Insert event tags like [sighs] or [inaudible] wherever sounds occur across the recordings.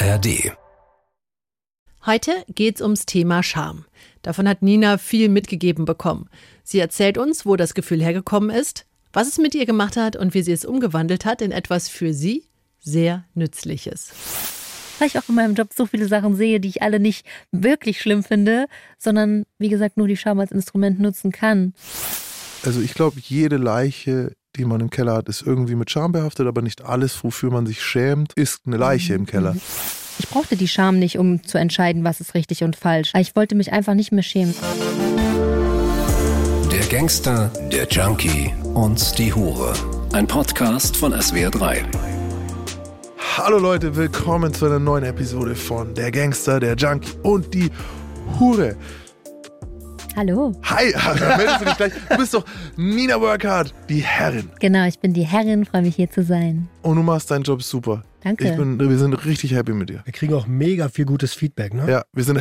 ARD. Heute geht's ums Thema Scham. Davon hat Nina viel mitgegeben bekommen. Sie erzählt uns, wo das Gefühl hergekommen ist, was es mit ihr gemacht hat und wie sie es umgewandelt hat in etwas für sie sehr Nützliches. Weil ich auch in meinem Job so viele Sachen sehe, die ich alle nicht wirklich schlimm finde, sondern wie gesagt nur die Scham als Instrument nutzen kann. Also ich glaube, jede Leiche, die man im Keller hat, ist irgendwie mit Scham behaftet, aber nicht alles, wofür man sich schämt, ist eine Leiche im Keller. Ich brauchte die Scham nicht, um zu entscheiden, was ist richtig und falsch. Ich wollte mich einfach nicht mehr schämen. Der Gangster, der Junkie und die Hure. Ein Podcast von SWR3. Hallo Leute, willkommen zu einer neuen Episode von Der Gangster, der Junkie und die Hure. Hallo. Hi, [laughs] meldest du dich gleich? Du bist doch Nina Workhard, die Herrin. Genau, ich bin die Herrin, freue mich hier zu sein. Und du machst deinen Job super. Danke. Ich bin, wir sind richtig happy mit dir. Wir kriegen auch mega viel gutes Feedback, ne? Ja, wir sind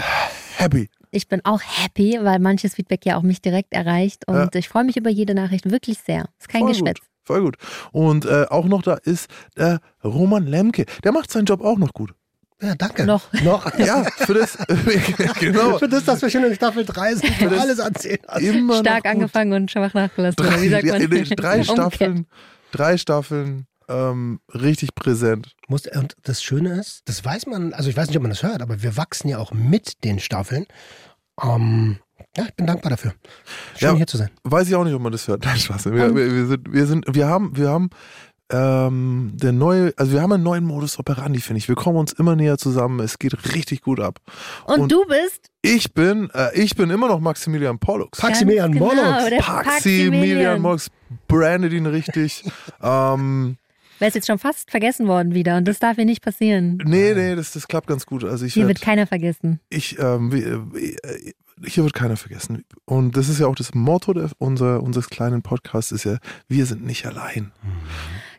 happy. Ich bin auch happy, weil manches Feedback ja auch mich direkt erreicht und Ja. ich freue mich über jede Nachricht wirklich sehr. Ist kein Voll Geschwätz. Gut, voll gut. Und äh, auch noch da ist der Roman Lemke. Der macht seinen Job auch noch gut. Ja, danke. Noch. Noch. Ja, für das, [laughs] genau. Für das, dass wir schon in Staffel 3 sind, für das- alles erzählen. Immer Stark angefangen und schwach nachgelassen. Drei, wie sagt ja, man? nee, drei. [laughs] Staffeln, drei Staffeln, ähm, richtig präsent. Muss, und das Schöne ist, das weiß man, also ich weiß nicht, ob man das hört, aber wir wachsen ja auch mit den Staffeln. Ähm, ja, ich bin dankbar dafür. Schön Ja. hier zu sein. Weiß ich auch nicht, ob man das hört. Nein, Spaß. Wir, wir, wir sind, wir sind, wir haben, wir haben ähm, der neue, also wir haben einen neuen Modus operandi, finde ich. Wir kommen uns immer näher zusammen. Es geht richtig gut ab. Und, Und- du bist Ich bin, äh, ich bin immer noch Maximilian Pollux. Maximilian Ganz Morlock. Genau, der Maximilian Mox brandet ihn richtig. [laughs] ähm, Wer ist jetzt schon fast vergessen worden wieder und das darf hier nicht passieren. nee, nee, das, das klappt ganz gut. Also ich Hier werd- wird keiner vergessen. ich, ähm, wie- äh, hier wird keiner vergessen. Und das ist ja auch das Motto der, unser, unseres kleinen Podcasts, ist ja, wir sind nicht allein.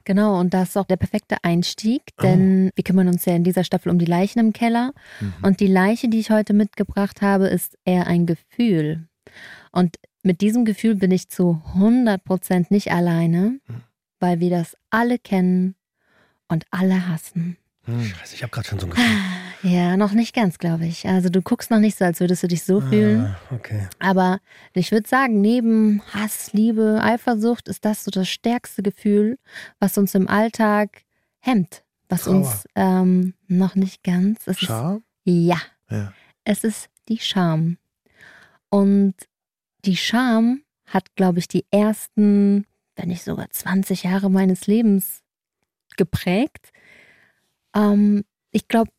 Genau, und das ist auch der perfekte Einstieg, Oh. denn wir kümmern uns ja in dieser Staffel um die Leichen im Keller. Mhm. Und die Leiche, die ich heute mitgebracht habe, ist eher ein Gefühl. Und mit diesem Gefühl bin ich zu 100% nicht alleine, Mhm. weil wir das alle kennen und alle hassen. Hm. Scheiße, ich habe gerade schon so ein Gefühl. [sighs] Ja, noch nicht ganz, glaube ich. Also du guckst noch nicht so, als würdest du dich so fühlen. Ah, okay. Aber ich würde sagen, neben Hass, Liebe, Eifersucht ist das so das stärkste Gefühl, was uns im Alltag hemmt. Was Trauer. uns ähm, noch nicht ganz. Es ist, Scham? ja, Ja. es ist die Scham. Und die Scham hat, glaube ich, die ersten, wenn nicht sogar 20 Jahre meines Lebens geprägt. Ähm, ich glaube,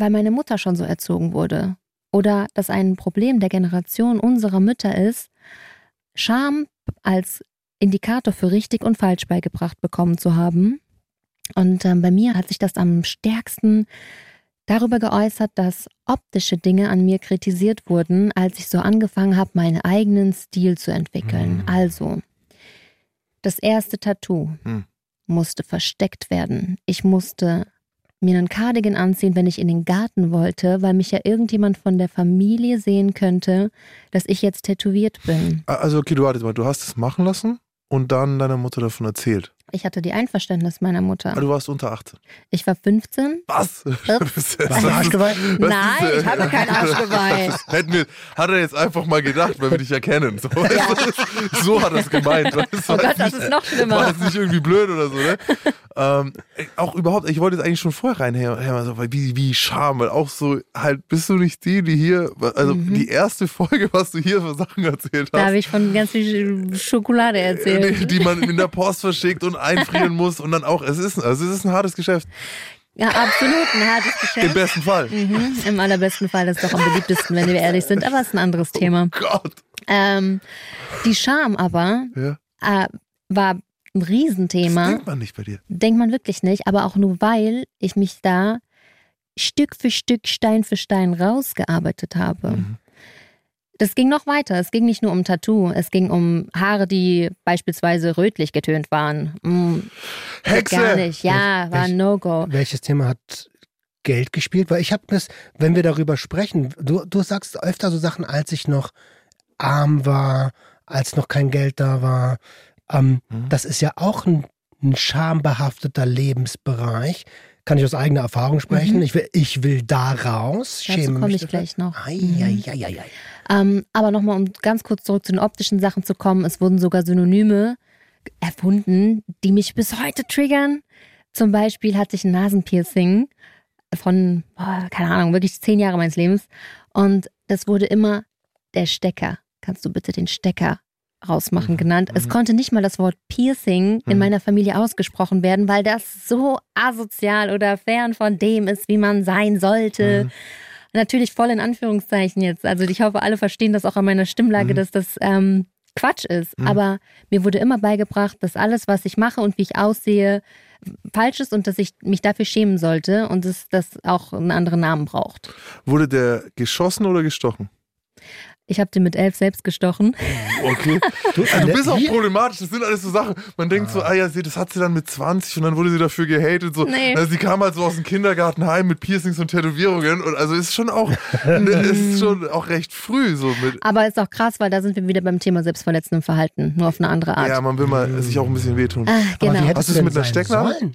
weil meine Mutter schon so erzogen wurde. Oder dass ein Problem der Generation unserer Mütter ist, Scham als Indikator für richtig und falsch beigebracht bekommen zu haben. Und ähm, bei mir hat sich das am stärksten darüber geäußert, dass optische Dinge an mir kritisiert wurden, als ich so angefangen habe, meinen eigenen Stil zu entwickeln. Mhm. Also, das erste Tattoo Mhm. musste versteckt werden. Ich musste mir einen Cardigan anziehen, wenn ich in den Garten wollte, weil mich ja irgendjemand von der Familie sehen könnte, dass ich jetzt tätowiert bin. Also, okay, du warte mal, du hast es machen lassen und dann deiner Mutter davon erzählt. Ich hatte die Einverständnis meiner Aber Mutter. du warst unter 18. Ich war 15. Was? Ups. [laughs] Warst du Arschgeweih? Was Nein, ich habe kein Arschgeweih. Das [laughs] hätten wir, hat er jetzt einfach mal gedacht, weil wir dich erkennen. So, so hat er es gemeint. weißt du? Oh Gott, das ist noch War schlimmer. jetzt nicht irgendwie blöd oder so, ne? ähm, auch überhaupt, ich wollte jetzt eigentlich schon vorher reinhämmern, so, weil wie, wie Scham, weil auch so, halt, bist du nicht die, die hier, also Mhm. die erste Folge, was du hier für Sachen erzählt Da hast, habe ich von ganz viel Schokolade die, erzählt. die man in der Post verschickt und einfrieren muss und dann auch, es ist, also es ist ein hartes Geschäft. Ja, absolut, ein hartes Im Geschäft. besten Fall. Mhm, Im allerbesten Fall ist es doch am beliebtesten, wenn wir ehrlich sind, aber es ist ein anderes Thema. Gott. Ähm, die Scham aber Ja. äh, war ein Das Riesenthema. denkt man nicht bei dir. Denkt man wirklich nicht, aber auch nur weil ich mich da Stück für Stück, Stein für Stein rausgearbeitet habe. Mhm. Das ging noch weiter. Es ging nicht nur um Tattoo. Es ging um Haare, die beispielsweise rötlich getönt waren. Geht Hexe! Gar nicht. Ja, war ein Welch- No-Go. Welches Thema hat Geld gespielt? Weil ich habe das, wenn wir darüber sprechen, du, du sagst öfter so Sachen, als ich noch arm war, als noch kein Geld da war. Ähm, Mhm. Das ist ja auch ein, ein schambehafteter Lebensbereich. Kann ich aus eigener Erfahrung sprechen. Ich, will, ich will da raus. Dazu komme ich gleich noch. Mhm. Ähm, aber nochmal, um ganz kurz zurück zu den optischen Sachen zu kommen. Es wurden sogar Synonyme erfunden, die mich bis heute triggern. Zum Beispiel hatte ich ein Nasenpiercing von, boah, keine Ahnung, wirklich zehn Jahre meines Lebens. Und das wurde immer der Stecker. Kannst du bitte den Stecker rausmachen genannt. Es konnte nicht mal das Wort Piercing in Mhm. meiner Familie ausgesprochen werden, weil das so asozial oder fern von dem ist, wie man sein sollte. Mhm. Natürlich voll in Anführungszeichen jetzt. Also ich hoffe, alle verstehen das auch an meiner Stimmlage, Mhm. dass das ähm, Quatsch ist. Mhm. Aber mir wurde immer beigebracht, dass alles, was ich mache und wie ich aussehe, falsch ist und dass ich mich dafür schämen sollte und dass das auch einen anderen Namen braucht. Wurde der geschossen oder gestochen? Ich habe den mit elf selbst gestochen. Okay. [laughs] Du, Also du bist auch problematisch, das sind alles so Sachen. Man denkt so, ah ja, sie, das hat sie dann mit 20 und dann wurde sie dafür gehatet. So. Nee. Also sie kam halt so aus dem Kindergarten heim mit Piercings und Tätowierungen und also ist schon auch, ne, ist schon auch recht früh so mit. Aber ist auch krass, weil da sind wir wieder beim Thema selbstverletzendem Verhalten, nur auf eine andere Art. Ja, man will mal sich auch ein bisschen wehtun. Ah, Aber wie genau. Hast du denn mit einer Stecknadel?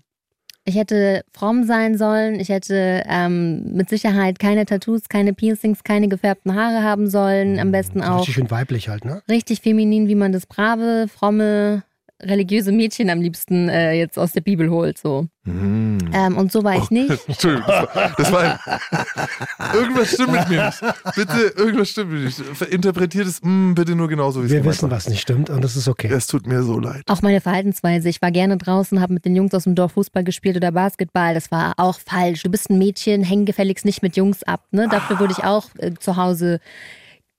Ich hätte fromm sein sollen. Ich hätte ähm, mit Sicherheit keine Tattoos, keine Piercings, keine gefärbten Haare haben sollen. Am besten So auch Richtig schön weiblich halt, ne? richtig feminin, wie man das brave, fromme, religiöse Mädchen am liebsten äh, jetzt aus der Bibel holt. So. Mhm. Ähm, und so war ich nicht. [laughs] Entschuldigung, das war, das war ein, [laughs] irgendwas stimmt mit mir nicht. Bitte, irgendwas stimmt mit mir nicht. Interpretiert es mm, bitte nur genauso, wie es Wir wissen, war. was nicht stimmt und das ist okay. Es tut mir so leid. Auch meine Verhaltensweise. Ich war gerne draußen, habe mit den Jungs aus dem Dorf Fußball gespielt oder Basketball. Das war auch falsch. Du bist ein Mädchen, häng gefälligst nicht mit Jungs ab. Ne? Dafür wurde ich auch äh, zu Hause,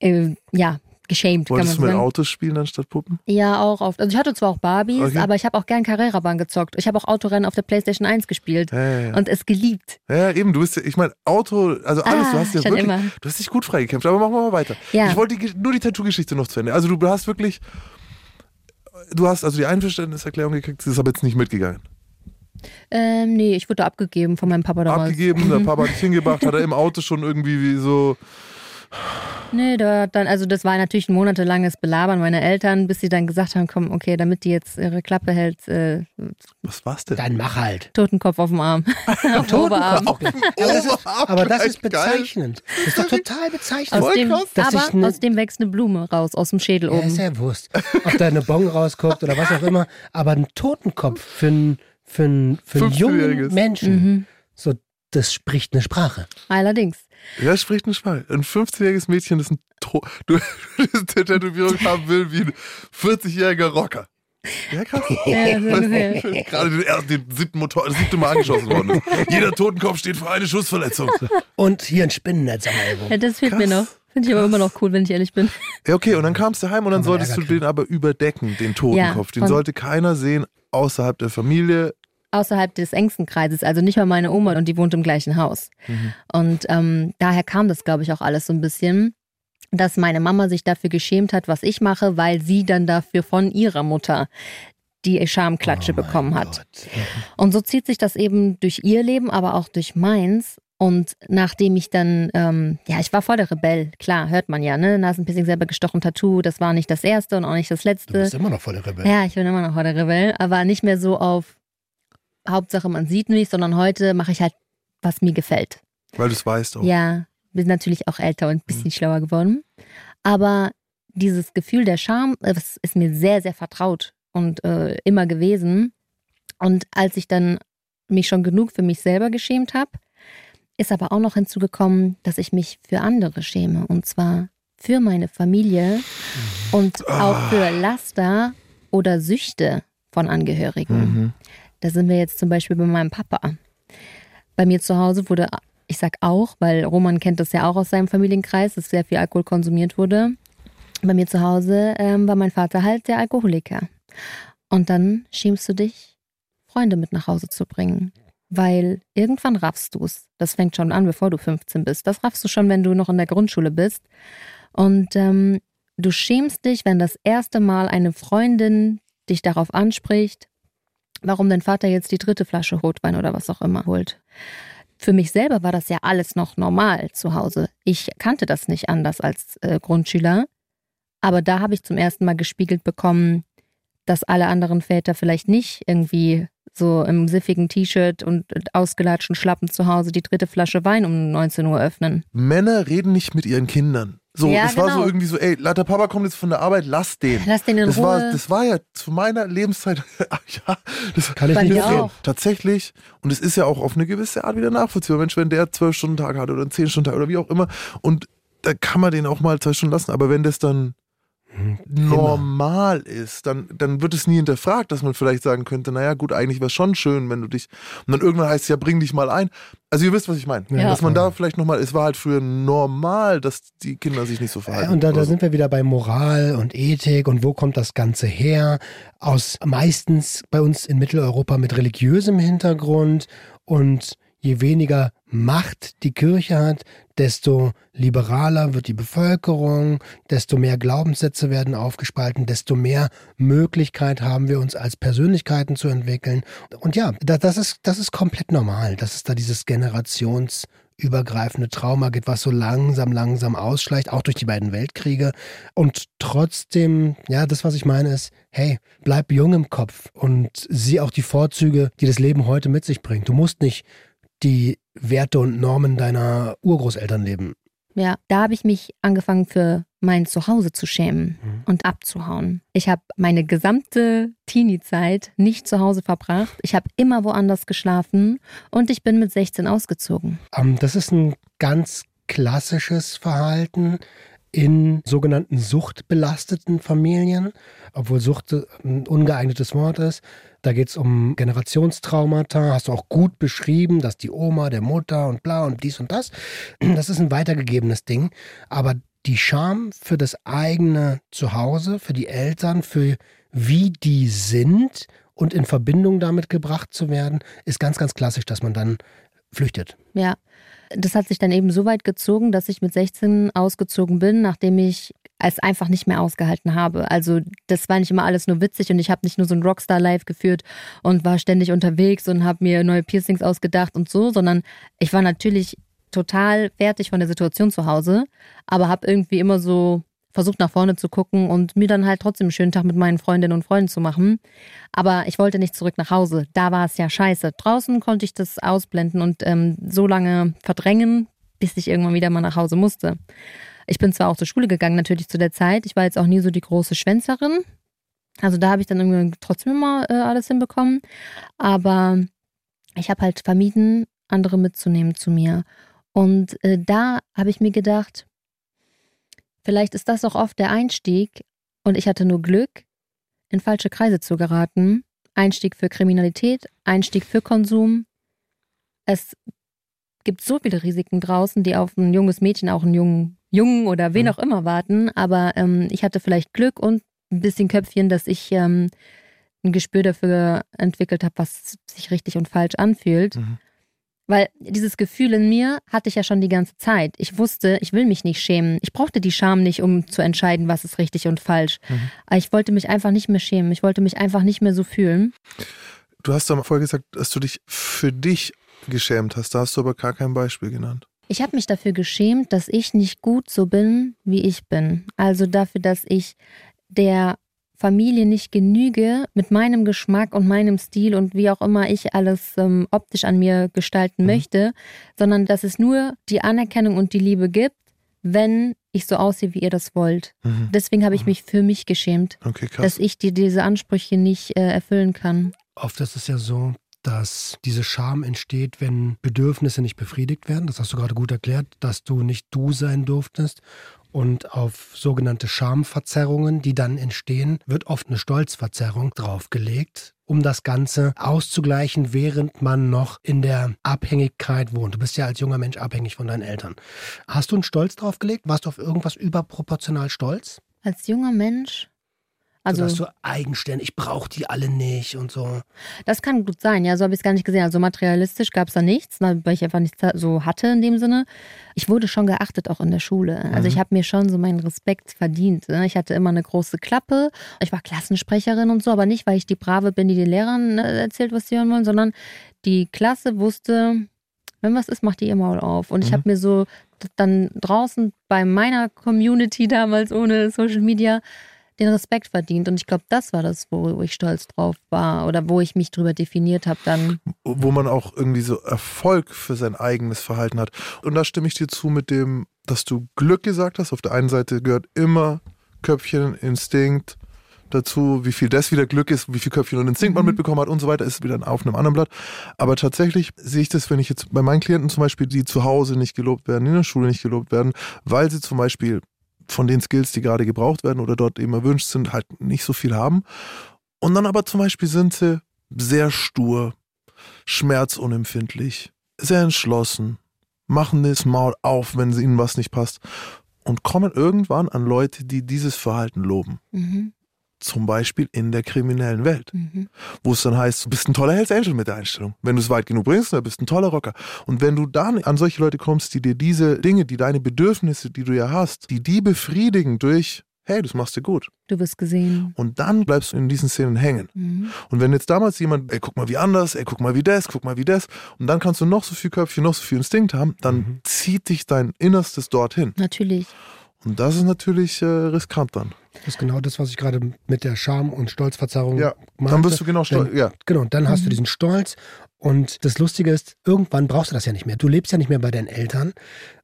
äh, ja, geschämt, Wolltest du mit. Autos spielen anstatt Puppen? Ja, auch oft. Also ich hatte zwar auch Barbies, Okay. aber ich habe auch gern Carrera-Bahn gezockt. Ich habe auch Autorennen auf der Playstation 1 gespielt Ja, ja, ja. und es geliebt. ja, eben, du bist ja, ich meine, Auto, also alles, Ah, du hast ja wirklich, immer. du hast dich gut freigekämpft, aber machen wir mal weiter. Ich wollte die, nur die Tattoo-Geschichte noch zu Ende. Also du hast wirklich, du hast also die Einverständniserklärung gekriegt, sie ist aber jetzt nicht mitgegangen. Ähm, nee, ich wurde abgegeben von meinem Papa damals. Abgegeben, der [laughs] Papa hat dich hingebracht, hat er im Auto schon irgendwie wie so, Nee, da hat dann, also das war natürlich ein monatelanges Belabern meiner Eltern, bis sie dann gesagt haben, komm, okay, damit die jetzt ihre Klappe hält, äh, was war's denn? Dann mach halt. Totenkopf auf dem Arm. [laughs] auf dem [laughs] Oberarm. Aber das ist, aber das ist bezeichnend. Das ist doch total bezeichnend. Aus dem, aber ne- aus dem wächst eine Blume raus, aus dem Schädel Ja, oben. ist ja Wurst. Ob da eine Bon rausguckt oder was auch immer. Aber ein Totenkopf für einen, für einen, für einen jungen 15-Jähriges. Menschen, Mhm. so, das spricht eine Sprache. Allerdings. Ja, spricht ein Schwein. Ein 15-jähriges Mädchen, das, ein to [laughs] du, das eine Tätowierung haben will wie ein 40-jähriger Rocker. Ja, krass. [laughs] Ja, Weißt du, Gerade den, ersten- den siebten Motor, das siebte Mal angeschossen worden ist. Jeder Totenkopf steht für eine Schussverletzung. Und hier ein Spinnennetz am Ellbogen. Ja, das fehlt Krass. mir noch. Finde ich aber immer noch cool, wenn ich ehrlich bin. Ja, okay, und dann kamst du heim und dann solltest du den aber überdecken, den Totenkopf. Ja, den sollte keiner sehen außerhalb der Familie. Außerhalb des engsten Kreises, also nicht mal meine Oma und die wohnt im gleichen Haus. Mhm. Und ähm, daher kam das, glaube ich, auch alles so ein bisschen, dass meine Mama sich dafür geschämt hat, was ich mache, weil sie dann dafür von ihrer Mutter die Schamklatsche Oh bekommen hat. Gott. Und so zieht sich das eben durch ihr Leben, aber auch durch meins. Und nachdem ich dann, ähm, ja, ich war voll der Rebell, klar, hört man ja, ne? Nasenpiercing selber gestochen, Tattoo, das war nicht das erste und auch nicht das Du letzte. bist immer noch voll der Rebell. Ja, ich bin immer noch voll der Rebell, aber nicht mehr so auf Hauptsache man sieht mich, sondern heute mache ich halt, was mir gefällt. Weil du es weißt auch. Ja, bin natürlich auch älter und ein bisschen schlauer geworden. Aber dieses Gefühl der Scham, äh, das ist mir sehr, sehr vertraut und äh, immer gewesen. Und als ich dann mich schon genug für mich selber geschämt habe, ist aber auch noch hinzugekommen, dass ich mich für andere schäme. Und zwar für meine Familie und auch für Laster oder Süchte von Angehörigen. Mhm. Da sind wir jetzt zum Beispiel bei meinem Papa. Bei mir zu Hause wurde, ich sag auch, weil Roman kennt das ja auch aus seinem Familienkreis, dass sehr viel Alkohol konsumiert wurde. Bei mir zu Hause ähm, war mein Vater halt der Alkoholiker. Und dann schämst du dich, Freunde mit nach Hause zu bringen. Weil irgendwann raffst du es. Das fängt schon an, bevor du 15 bist. Das raffst du schon, wenn du noch in der Grundschule bist. Und ähm, du schämst dich, wenn das erste Mal eine Freundin dich darauf anspricht, warum dein Vater jetzt die dritte Flasche Rotwein oder was auch immer holt. Für mich selber war das ja alles noch normal zu Hause. Ich kannte das nicht anders als äh, Grundschüler. Aber da habe ich zum ersten Mal gespiegelt bekommen, dass alle anderen Väter vielleicht nicht irgendwie so im siffigen T-Shirt und ausgelatschten Schlappen zu Hause die dritte Flasche Wein um 19 Uhr öffnen. Männer reden nicht mit ihren Kindern. So, Ja, das war so genau. irgendwie so, ey, der Papa kommt jetzt von der Arbeit, lass den. Lass den in das Ruhe. War, das war ja zu meiner Lebenszeit, [laughs] ja, das Kann ich nicht auch. Tatsächlich. Und es ist ja auch auf eine gewisse Art wieder nachvollziehbar. Mensch, wenn der zwölf Stunden Tag hat oder einen zehn Stunden Tag oder wie auch immer, und da kann man den auch mal zwei Stunden lassen. Aber wenn das dann normal ist, dann, dann wird es nie hinterfragt, dass man vielleicht sagen könnte, naja gut, eigentlich wäre es schon schön, wenn du dich, und dann irgendwann heißt es ja, bring dich mal ein. Also ihr wisst, was ich meine. Ja. Dass man da vielleicht nochmal, es war halt früher normal, dass die Kinder sich nicht so Ja, verhalten. und da, da oder so. sind wir wieder bei Moral und Ethik und wo kommt das Ganze her? Aus meistens bei uns in Mitteleuropa mit religiösem Hintergrund und je weniger Macht die Kirche hat, desto liberaler wird die Bevölkerung, desto mehr Glaubenssätze werden aufgespalten, desto mehr Möglichkeit haben wir uns als Persönlichkeiten zu entwickeln. Und ja, da- das ist, das ist komplett normal, dass es da dieses generationsübergreifende Trauma gibt, was so langsam, langsam ausschleicht, auch durch die beiden Weltkriege. Und trotzdem, ja, das, was ich meine, ist, hey, bleib jung im Kopf und sieh auch die Vorzüge, die das Leben heute mit sich bringt. Du musst nicht die Werte und Normen deiner Urgroßeltern leben. Ja, da habe ich mich angefangen für mein Zuhause zu schämen Mhm. und abzuhauen. Ich habe meine gesamte Teenie-Zeit nicht zu Hause verbracht. Ich habe immer woanders geschlafen und ich bin mit 16 ausgezogen. Ähm, das ist ein ganz klassisches Verhalten in sogenannten suchtbelasteten Familien, obwohl Sucht ein ungeeignetes Wort ist. Da geht es um Generationstraumata, hast du auch gut beschrieben, dass die Oma, der Mutter und bla und dies und das. Das ist ein weitergegebenes Ding. Aber die Scham für das eigene Zuhause, für die Eltern, für wie die sind und in Verbindung damit gebracht zu werden, ist ganz, ganz klassisch, dass man dann flüchtet. Ja, das hat sich dann eben so weit gezogen, dass ich mit 16 ausgezogen bin, nachdem ich es einfach nicht mehr ausgehalten habe. Also das war nicht immer alles nur witzig und ich habe nicht nur so ein Rockstar-Life geführt und war ständig unterwegs und habe mir neue Piercings ausgedacht und so, sondern ich war natürlich total fertig von der Situation zu Hause, aber habe irgendwie immer so versucht nach vorne zu gucken und mir dann halt trotzdem einen schönen Tag mit meinen Freundinnen und Freunden zu machen. Aber ich wollte nicht zurück nach Hause. Da war es ja scheiße. Draußen konnte ich das ausblenden und ähm, so lange verdrängen, bis ich irgendwann wieder mal nach Hause musste. Ich bin zwar auch zur Schule gegangen, natürlich zu der Zeit. Ich war jetzt auch nie so die große Schwänzerin. Also da habe ich dann irgendwie trotzdem immer äh, alles hinbekommen. Aber ich habe halt vermieden, andere mitzunehmen zu mir. Und äh, da habe ich mir gedacht, vielleicht ist das auch oft der Einstieg. Und ich hatte nur Glück, in falsche Kreise zu geraten. Einstieg für Kriminalität, Einstieg für Konsum. Es gibt so viele Risiken draußen, die auf ein junges Mädchen, auch einen jungen Jungen oder wen auch immer warten. Aber ähm, ich hatte vielleicht Glück und ein bisschen Köpfchen, dass ich ähm, ein Gespür dafür entwickelt habe, was sich richtig und falsch anfühlt. Mhm. Weil dieses Gefühl in mir hatte ich ja schon die ganze Zeit. Ich wusste, ich will mich nicht schämen. Ich brauchte die Scham nicht, um zu entscheiden, was ist richtig und falsch. Mhm. Aber ich wollte mich einfach nicht mehr schämen. Ich wollte mich einfach nicht mehr so fühlen. Du hast am vorher gesagt, dass du dich für dich geschämt hast. Da hast du aber gar kein Beispiel genannt. Ich habe mich dafür geschämt, dass ich nicht gut so bin, wie ich bin. Also dafür, dass ich der Familie nicht genüge mit meinem Geschmack und meinem Stil und wie auch immer ich alles ähm, optisch an mir gestalten Mhm. möchte, sondern dass es nur die Anerkennung und die Liebe gibt, wenn ich so aussehe, wie ihr das wollt. Mhm. Deswegen habe ich Mhm. mich für mich geschämt, Okay, dass ich die, diese Ansprüche nicht äh, erfüllen kann. Oft ist es ja so, dass diese Scham entsteht, wenn Bedürfnisse nicht befriedigt werden. Das hast du gerade gut erklärt, dass du nicht du sein durftest. Und auf sogenannte Schamverzerrungen, die dann entstehen, wird oft eine Stolzverzerrung draufgelegt, um das Ganze auszugleichen, während man noch in der Abhängigkeit wohnt. Du bist ja als junger Mensch abhängig von deinen Eltern. Hast du einen Stolz draufgelegt? Warst du auf irgendwas überproportional stolz? Als junger Mensch. Also, dass du eigenständig, ich brauche die alle nicht und so. Das kann gut sein, ja, so habe ich es gar nicht gesehen. Also materialistisch gab es da nichts, ne, weil ich einfach nichts so hatte in dem Sinne. Ich wurde schon geachtet, auch in der Schule. Also Mhm. ich habe mir schon so meinen Respekt verdient. Ne? Ich hatte immer eine große Klappe. Ich war Klassensprecherin und so, aber nicht, weil ich die Brave bin, die den Lehrern äh, erzählt, was sie hören wollen, sondern die Klasse wusste, wenn was ist, macht die ihr Maul auf. Und ich Mhm. habe mir so dann draußen bei meiner Community damals ohne Social Media den Respekt verdient. Und ich glaube, das war das, wo ich stolz drauf war oder wo ich mich drüber definiert habe dann. Wo man auch irgendwie so Erfolg für sein eigenes Verhalten hat. Und da stimme ich dir zu mit dem, dass du Glück gesagt hast. Auf der einen Seite gehört immer Köpfchen, Instinkt, dazu, wie viel das wieder Glück ist, wie viel Köpfchen und Instinkt man Mhm. mitbekommen hat und so weiter, ist wieder auf einem anderen Blatt. Aber tatsächlich sehe ich das, wenn ich jetzt bei meinen Klienten zum Beispiel, die zu Hause nicht gelobt werden, in der Schule nicht gelobt werden, weil sie zum Beispiel von den Skills, die gerade gebraucht werden oder dort eben erwünscht sind, halt nicht so viel haben. Und dann aber zum Beispiel sind sie sehr stur, schmerzunempfindlich, sehr entschlossen, machen das Maul auf, wenn ihnen was nicht passt und kommen irgendwann an Leute, die dieses Verhalten loben Mhm. Zum Beispiel in der kriminellen Welt, Mhm. wo es dann heißt, du bist ein toller Hells Angel mit der Einstellung. Wenn du es weit genug bringst, dann bist du ein toller Rocker. Und wenn du dann an solche Leute kommst, die dir diese Dinge, die deine Bedürfnisse, die du ja hast, die die befriedigen durch, hey, das machst du gut. Du bist gesehen. Und dann bleibst du in diesen Szenen hängen. Mhm. Und wenn jetzt damals jemand, ey, guck mal wie anders, ey, guck mal wie das, guck mal wie das, und dann kannst du noch so viel Köpfchen, noch so viel Instinkt haben, dann Mhm. zieht dich dein Innerstes dorthin. Natürlich. Und das ist natürlich äh, riskant dann. Das ist genau das, was ich gerade mit der Scham- und Stolzverzerrung Ja, meinte. Dann wirst du genau stolz. Ja, Genau, und dann hast du Mhm. diesen Stolz. Und das Lustige ist, irgendwann brauchst du das ja nicht mehr. Du lebst ja nicht mehr bei deinen Eltern.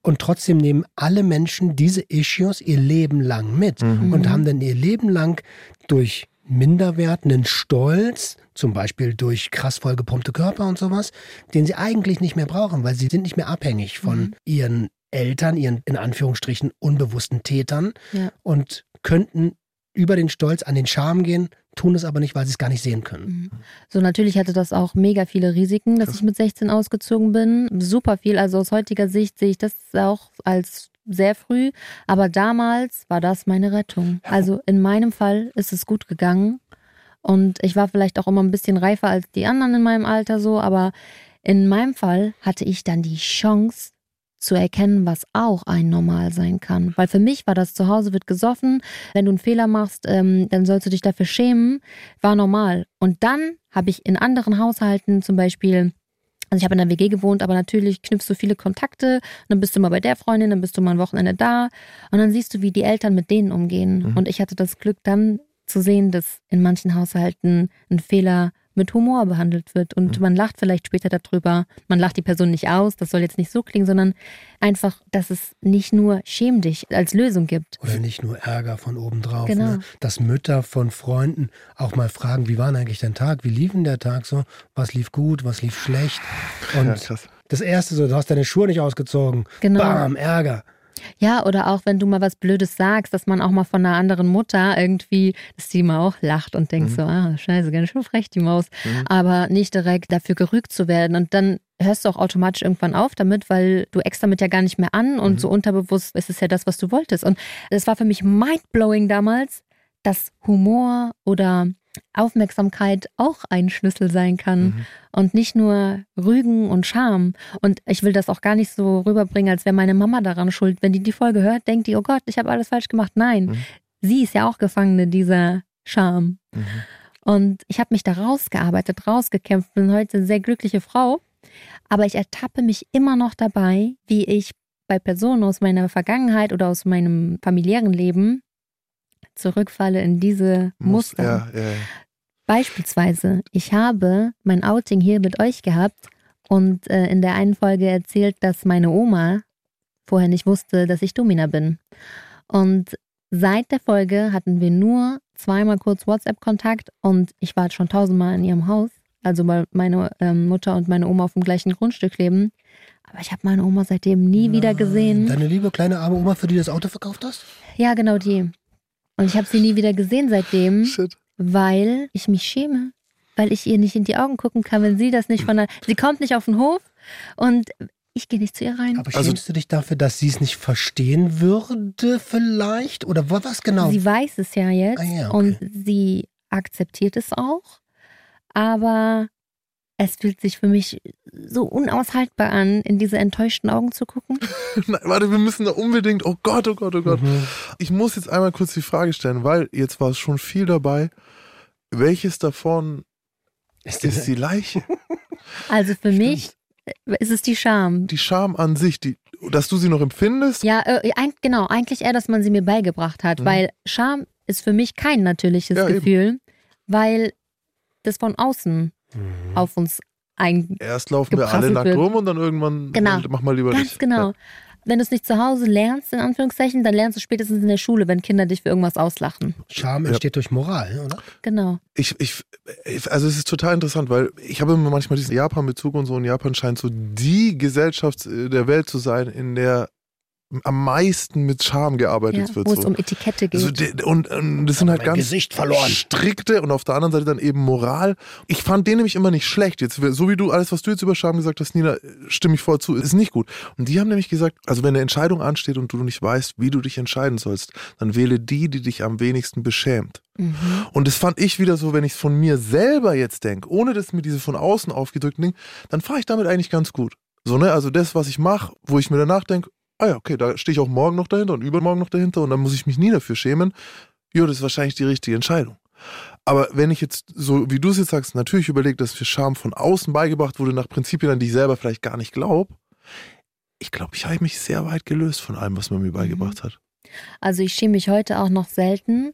Und trotzdem nehmen alle Menschen diese Issues ihr Leben lang mit Mhm. und haben dann ihr Leben lang durch Minderwert einen Stolz, zum Beispiel durch krass vollgepumpte Körper und sowas, den sie eigentlich nicht mehr brauchen, weil sie sind nicht mehr abhängig von Mhm. ihren Eltern, ihren in Anführungsstrichen unbewussten Tätern Ja. und könnten über den Stolz an den Charme gehen, tun es aber nicht, weil sie es gar nicht sehen können. Mhm. So, natürlich hatte das auch mega viele Risiken, dass ich mit 16 ausgezogen bin. Super viel. Also aus heutiger Sicht sehe ich das auch als sehr früh. Aber damals war das meine Rettung. Also in meinem Fall ist es gut gegangen. Und ich war vielleicht auch immer ein bisschen reifer als die anderen in meinem Alter so. Aber in meinem Fall hatte ich dann die Chance, zu erkennen, was auch ein Normal sein kann. Weil für mich war das zu Hause wird gesoffen, wenn du einen Fehler machst, ähm, dann sollst du dich dafür schämen, war normal. Und dann habe ich in anderen Haushalten zum Beispiel, also ich habe in der WG gewohnt, aber natürlich knüpfst du viele Kontakte, und dann bist du mal bei der Freundin, dann bist du mal ein Wochenende da und dann siehst du, wie die Eltern mit denen umgehen. Mhm. Und ich hatte das Glück dann zu sehen, dass in manchen Haushalten ein Fehler mit Humor behandelt wird und Mhm. man lacht vielleicht später darüber. Man lacht die Person nicht aus, das soll jetzt nicht so klingen, sondern einfach, dass es nicht nur schäm dich als Lösung gibt. Oder nicht nur Ärger von oben drauf. Genau. Ne? Dass Mütter von Freunden auch mal fragen, wie war denn eigentlich dein Tag? Wie lief denn der Tag so? Was lief gut? Was lief schlecht? Und ja krass. das erste so, du hast deine Schuhe nicht ausgezogen. Genau. Bam, Ärger. Ja, oder auch wenn du mal was Blödes sagst, dass man auch mal von einer anderen Mutter irgendwie, dass die mal auch lacht und denkt Mhm. so, ah, scheiße, ganz schön frech, die Maus. Mhm. Aber nicht direkt dafür gerügt zu werden. Und dann hörst du auch automatisch irgendwann auf damit, weil du eckst damit ja gar nicht mehr an und Mhm. so unterbewusst ist es ja das, was du wolltest. Und es war für mich mindblowing damals, dass Humor oder Aufmerksamkeit auch ein Schlüssel sein kann Mhm. und nicht nur Rügen und Scham. Und ich will das auch gar nicht so rüberbringen, als wäre meine Mama daran schuld. Wenn die die Folge hört, denkt die, oh Gott, ich habe alles falsch gemacht. Nein, Mhm. sie ist ja auch Gefangene dieser Scham. Mhm. Und ich habe mich da rausgearbeitet, rausgekämpft, bin heute eine sehr glückliche Frau. Aber ich ertappe mich immer noch dabei, wie ich bei Personen aus meiner Vergangenheit oder aus meinem familiären Leben zurückfalle in diese Muster. Ja, ja, ja. Beispielsweise, ich habe mein Outing hier mit euch gehabt und äh, in der einen Folge erzählt, dass meine Oma vorher nicht wusste, dass ich Domina bin. Und seit der Folge hatten wir nur zweimal kurz WhatsApp-Kontakt und ich war schon tausendmal in ihrem Haus, also weil meine ähm, Mutter und meine Oma auf dem gleichen Grundstück leben. Aber ich habe meine Oma seitdem nie wieder gesehen. Deine liebe kleine arme Oma, für die du das Auto verkauft hast? Ja, genau die. Und ich habe sie nie wieder gesehen seitdem. Shit. weil ich mich schäme, weil ich ihr nicht in die Augen gucken kann, wenn sie das nicht von der. Sie kommt nicht auf den Hof und ich gehe nicht zu ihr rein. Aber Also- schämst du dich dafür, dass sie es nicht verstehen würde vielleicht? Oder wa- was genau? Sie weiß es ja jetzt Ah ja, okay. und sie akzeptiert es auch, aber es fühlt sich für mich so unaushaltbar an, in diese enttäuschten Augen zu gucken. [laughs] Nein, warte, wir müssen da unbedingt. Oh Gott, oh Gott, oh Gott. Mhm. Ich muss jetzt einmal kurz die Frage stellen, weil jetzt war es schon viel dabei. Welches davon Ist ist die Leiche? [laughs] Also für mich äh, ist es die Scham. Die Scham an sich, die, dass du sie noch empfindest? Ja, äh, eig- genau, eigentlich eher, dass man sie mir beigebracht hat, Mhm. weil Scham ist für mich kein natürliches Ja, eben. Gefühl, weil das von außen Mhm. auf uns ein Erst laufen wir alle nackt wird. rum und dann irgendwann Genau. mach mal lieber Ganz nicht. genau. Wenn du es nicht zu Hause lernst, in Anführungszeichen, dann lernst du spätestens in der Schule, wenn Kinder dich für irgendwas auslachen. Scham entsteht durch Moral, oder? Genau. Ich, ich, ich, also es ist total interessant, weil ich habe immer manchmal diesen Japan-Bezug und so und Japan scheint so die Gesellschaft äh, der Welt zu sein, in der am meisten mit Scham gearbeitet Ja, wird. wo es so. um Etikette geht. Also, de- und, und das sind halt ganz Gesicht verloren. strikte und auf der anderen Seite dann eben Moral. Ich fand den nämlich immer nicht schlecht. Jetzt, so wie du alles, was du jetzt über Scham gesagt hast, Nina, stimme ich voll zu, ist nicht gut. Und die haben nämlich gesagt, also wenn eine Entscheidung ansteht und du nicht weißt, wie du dich entscheiden sollst, dann wähle die, die dich am wenigsten beschämt. mhm. Und das fand ich wieder so, wenn ich es von mir selber jetzt denke, ohne dass mir diese von außen aufgedrückten Ding, dann fahre ich damit eigentlich ganz gut. So, ne? Also das, was ich mache, wo ich mir danach denke, ah ja, okay, da stehe ich auch morgen noch dahinter und übermorgen noch dahinter und dann muss ich mich nie dafür schämen. Ja, das ist wahrscheinlich die richtige Entscheidung. Aber wenn ich jetzt, so wie du es jetzt sagst, natürlich überlege, dass für Scham von außen beigebracht wurde, nach Prinzipien, an die ich selber vielleicht gar nicht glaube, ich glaube, ich habe mich sehr weit gelöst von allem, was man mir beigebracht hat. Also ich schäme mich heute auch noch selten.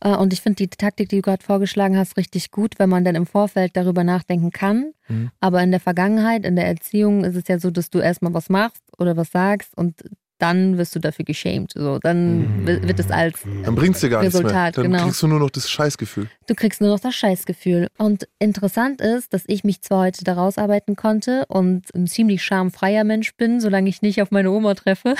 Äh, Und ich finde die Taktik, die du gerade vorgeschlagen hast, richtig gut, wenn man dann im Vorfeld darüber nachdenken kann. Mhm. Aber in der Vergangenheit, in der Erziehung ist es ja so, dass du erstmal was machst oder was sagst und dann wirst du dafür geschämt. So, dann wi- wird es als Dann bringt's dir gar nichts mehr. Resultat, Dann genau. kriegst du nur noch das Scheißgefühl. Du kriegst nur noch das Scheißgefühl. Und interessant ist, dass ich mich zwar heute daraus arbeiten konnte und ein ziemlich schamfreier Mensch bin, solange ich nicht auf meine Oma treffe.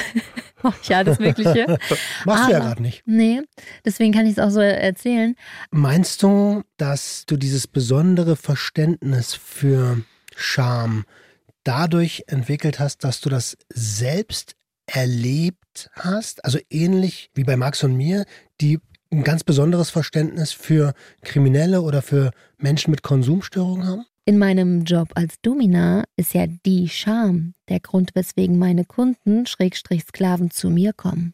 Mach ich alles Mögliche. [laughs] Machst du ja Aber- gerade nicht. Nee, deswegen kann ich es auch so erzählen. Meinst du, dass du dieses besondere Verständnis für Scham dadurch entwickelt hast, dass du das selbst erlebt hast? Also ähnlich wie bei Max und mir, die ein ganz besonderes Verständnis für Kriminelle oder für Menschen mit Konsumstörungen haben? In meinem Job als Domina ist ja die Scham der Grund, weswegen meine Kunden, Schrägstrich Sklaven, zu mir kommen.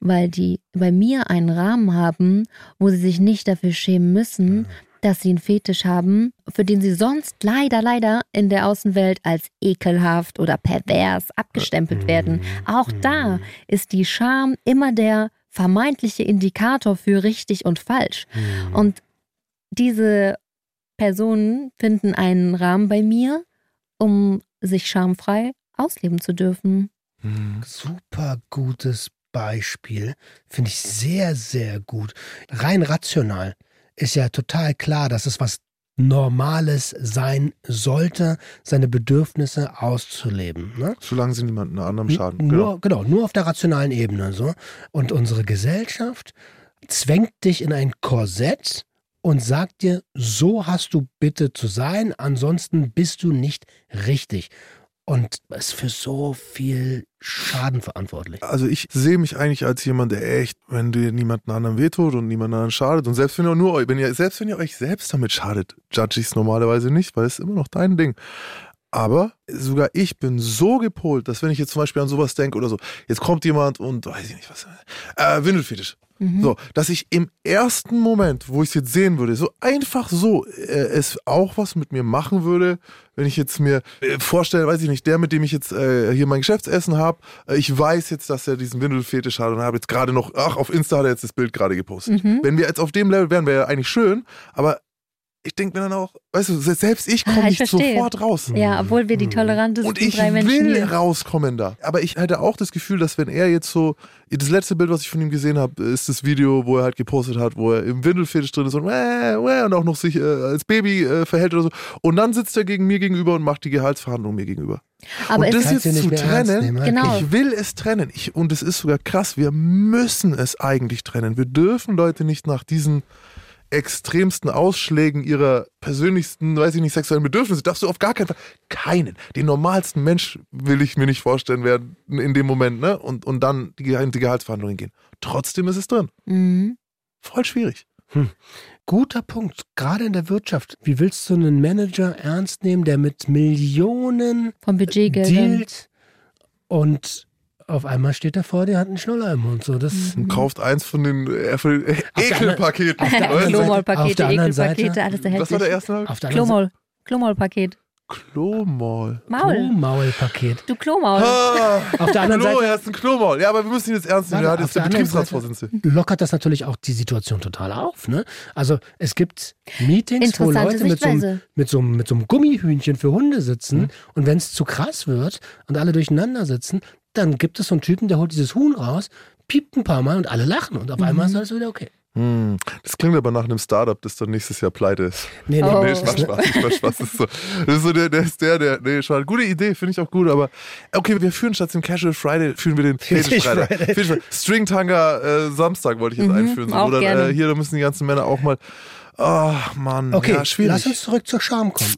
Weil die bei mir einen Rahmen haben, wo sie sich nicht dafür schämen müssen, dass sie einen Fetisch haben, für den sie sonst leider, leider in der Außenwelt als ekelhaft oder pervers abgestempelt werden. Auch da ist die Scham immer der vermeintliche Indikator für richtig und falsch. Und diese Personen finden einen Rahmen bei mir, um sich schamfrei ausleben zu dürfen. Super gutes Beispiel. Finde ich sehr, sehr gut. Rein rational ist ja total klar, dass es was Normales sein sollte, seine Bedürfnisse auszuleben. Ne? Solange sie niemandem anderem schaden. Nur, genau, nur auf der rationalen Ebene. So. Und unsere Gesellschaft zwängt dich in ein Korsett und sagt dir, so hast du bitte zu sein, ansonsten bist du nicht richtig. Und ist für so viel Schaden verantwortlich. Also ich sehe mich eigentlich als jemand, der echt, wenn dir niemanden anderen wehtut und niemand anderen schadet und selbst wenn ihr nur euch, wenn ihr, selbst wenn ihr euch selbst damit schadet, judge ich es normalerweise nicht, weil es ist immer noch dein Ding. Aber sogar ich bin so gepolt, dass wenn ich jetzt zum Beispiel an sowas denke oder so, jetzt kommt jemand und weiß ich nicht was, äh, Windelfetisch. So, dass ich im ersten Moment, wo ich es jetzt sehen würde, so einfach so äh, es auch was mit mir machen würde, wenn ich jetzt mir äh, vorstelle, weiß ich nicht, der, mit dem ich jetzt äh, hier mein Geschäftsessen habe, äh, ich weiß jetzt, dass er diesen Windelfetisch hat und habe jetzt gerade noch, ach, auf Insta hat er jetzt das Bild gerade gepostet. Wenn wir jetzt auf dem Level wären, wäre ja eigentlich schön, aber ich denke mir dann auch, weißt du, selbst ich komme Ah, ich nicht verstehe. sofort raus. Ja, obwohl wir die tolerantesten Und ich drei Menschen will hier. rauskommen da. Aber ich hätte auch das Gefühl, dass wenn er jetzt so, das letzte Bild, was ich von ihm gesehen habe, ist das Video, wo er halt gepostet hat, wo er im Windelfetisch drin ist und, äh, äh, und auch noch sich äh, als Baby äh, verhält oder so. Und dann sitzt er gegen mir gegenüber und macht die Gehaltsverhandlung mir gegenüber. Aber und es das jetzt nicht zu trennen, nehmen, ne? Genau. ich will es trennen. Ich, und es ist sogar krass, wir müssen es eigentlich trennen. Wir dürfen Leute nicht nach diesen extremsten Ausschlägen ihrer persönlichsten, weiß ich nicht, sexuellen Bedürfnisse, darfst du auf gar keinen Fall, keinen, den normalsten Mensch will ich mir nicht vorstellen werden in dem Moment, ne? Und, und dann die, in die Gehaltsverhandlungen gehen. Trotzdem ist es drin. Mhm. Voll schwierig. Guter Punkt, gerade in der Wirtschaft. Wie willst du einen Manager ernst nehmen, der mit Millionen Vom Budgetgeldern. dealt und auf einmal steht er vor dir, hat einen Schnuller im Mund. So, das, Und kauft eins von den äh, Ekelpaketen. auf der anderen? Seite- auf Klomol-Pakete, der anderen Ekelpakete, Seite- alles Was war der erste auf der Klomol. Klomol-Paket. Klomaul. Maul. Klomaulpaket. Du Klomaul. Ah, Auf der anderen Klo, Seite er ist ein Klomaul. Ja, aber wir müssen ihn jetzt ernst nehmen. Warte, Er auf ist der der Betriebsratsvorsitzende. lockert das natürlich auch die Situation total auf. Ne? Also es gibt Meetings, wo Leute mit so, einem, mit, so, mit so einem Gummihühnchen für Hunde sitzen Mhm. und wenn es zu krass wird und alle durcheinander sitzen, dann gibt es so einen Typen, der holt dieses Huhn raus, piept ein paar Mal und alle lachen und auf einmal ist alles wieder okay. Hm, Das klingt aber nach einem Startup, das dann nächstes Jahr pleite ist. Nee, nee, Oh. Nee, Spaß, Spaß, Spaß, Spaß. Das ist so, das ist so der, der ist der, der, nee, schade. Gute Idee, finde ich auch gut, aber okay, wir führen statt dem Casual Friday, führen wir den Fetisch Friday. Friday. Friday. Stringtanga äh, Samstag wollte ich jetzt Mhm, einführen. So, oder. Äh, hier, da müssen die ganzen Männer auch mal, ach Mann, Okay, ja, schwierig. lass uns zurück zur Scham kommen.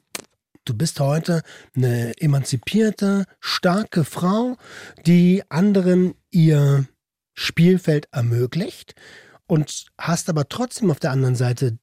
Du bist heute eine emanzipierte, starke Frau, die anderen ihr Spielfeld ermöglicht und hast aber trotzdem auf der anderen Seite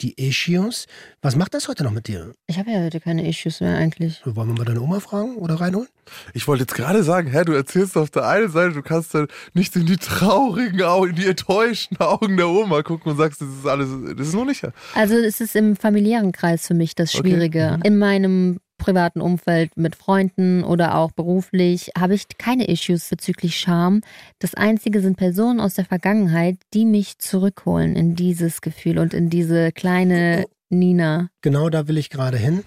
die Issues. Was macht das heute noch mit dir? Ich habe ja heute keine Issues mehr eigentlich. Wollen wir mal deine Oma fragen oder reinholen? Ich wollte jetzt gerade sagen, hä, du erzählst auf der einen Seite, du kannst dann nicht in die traurigen Augen, in die enttäuschten Augen der Oma gucken und sagst, das ist alles, das ist nur nicht. Also es ist im familiären Kreis für mich das Okay. Schwierige. Mhm. In meinem privaten Umfeld mit Freunden oder auch beruflich habe ich keine Issues bezüglich Scham. Das Einzige sind Personen aus der Vergangenheit, die mich zurückholen in dieses Gefühl und in diese kleine Nina. Genau da will ich gerade hin.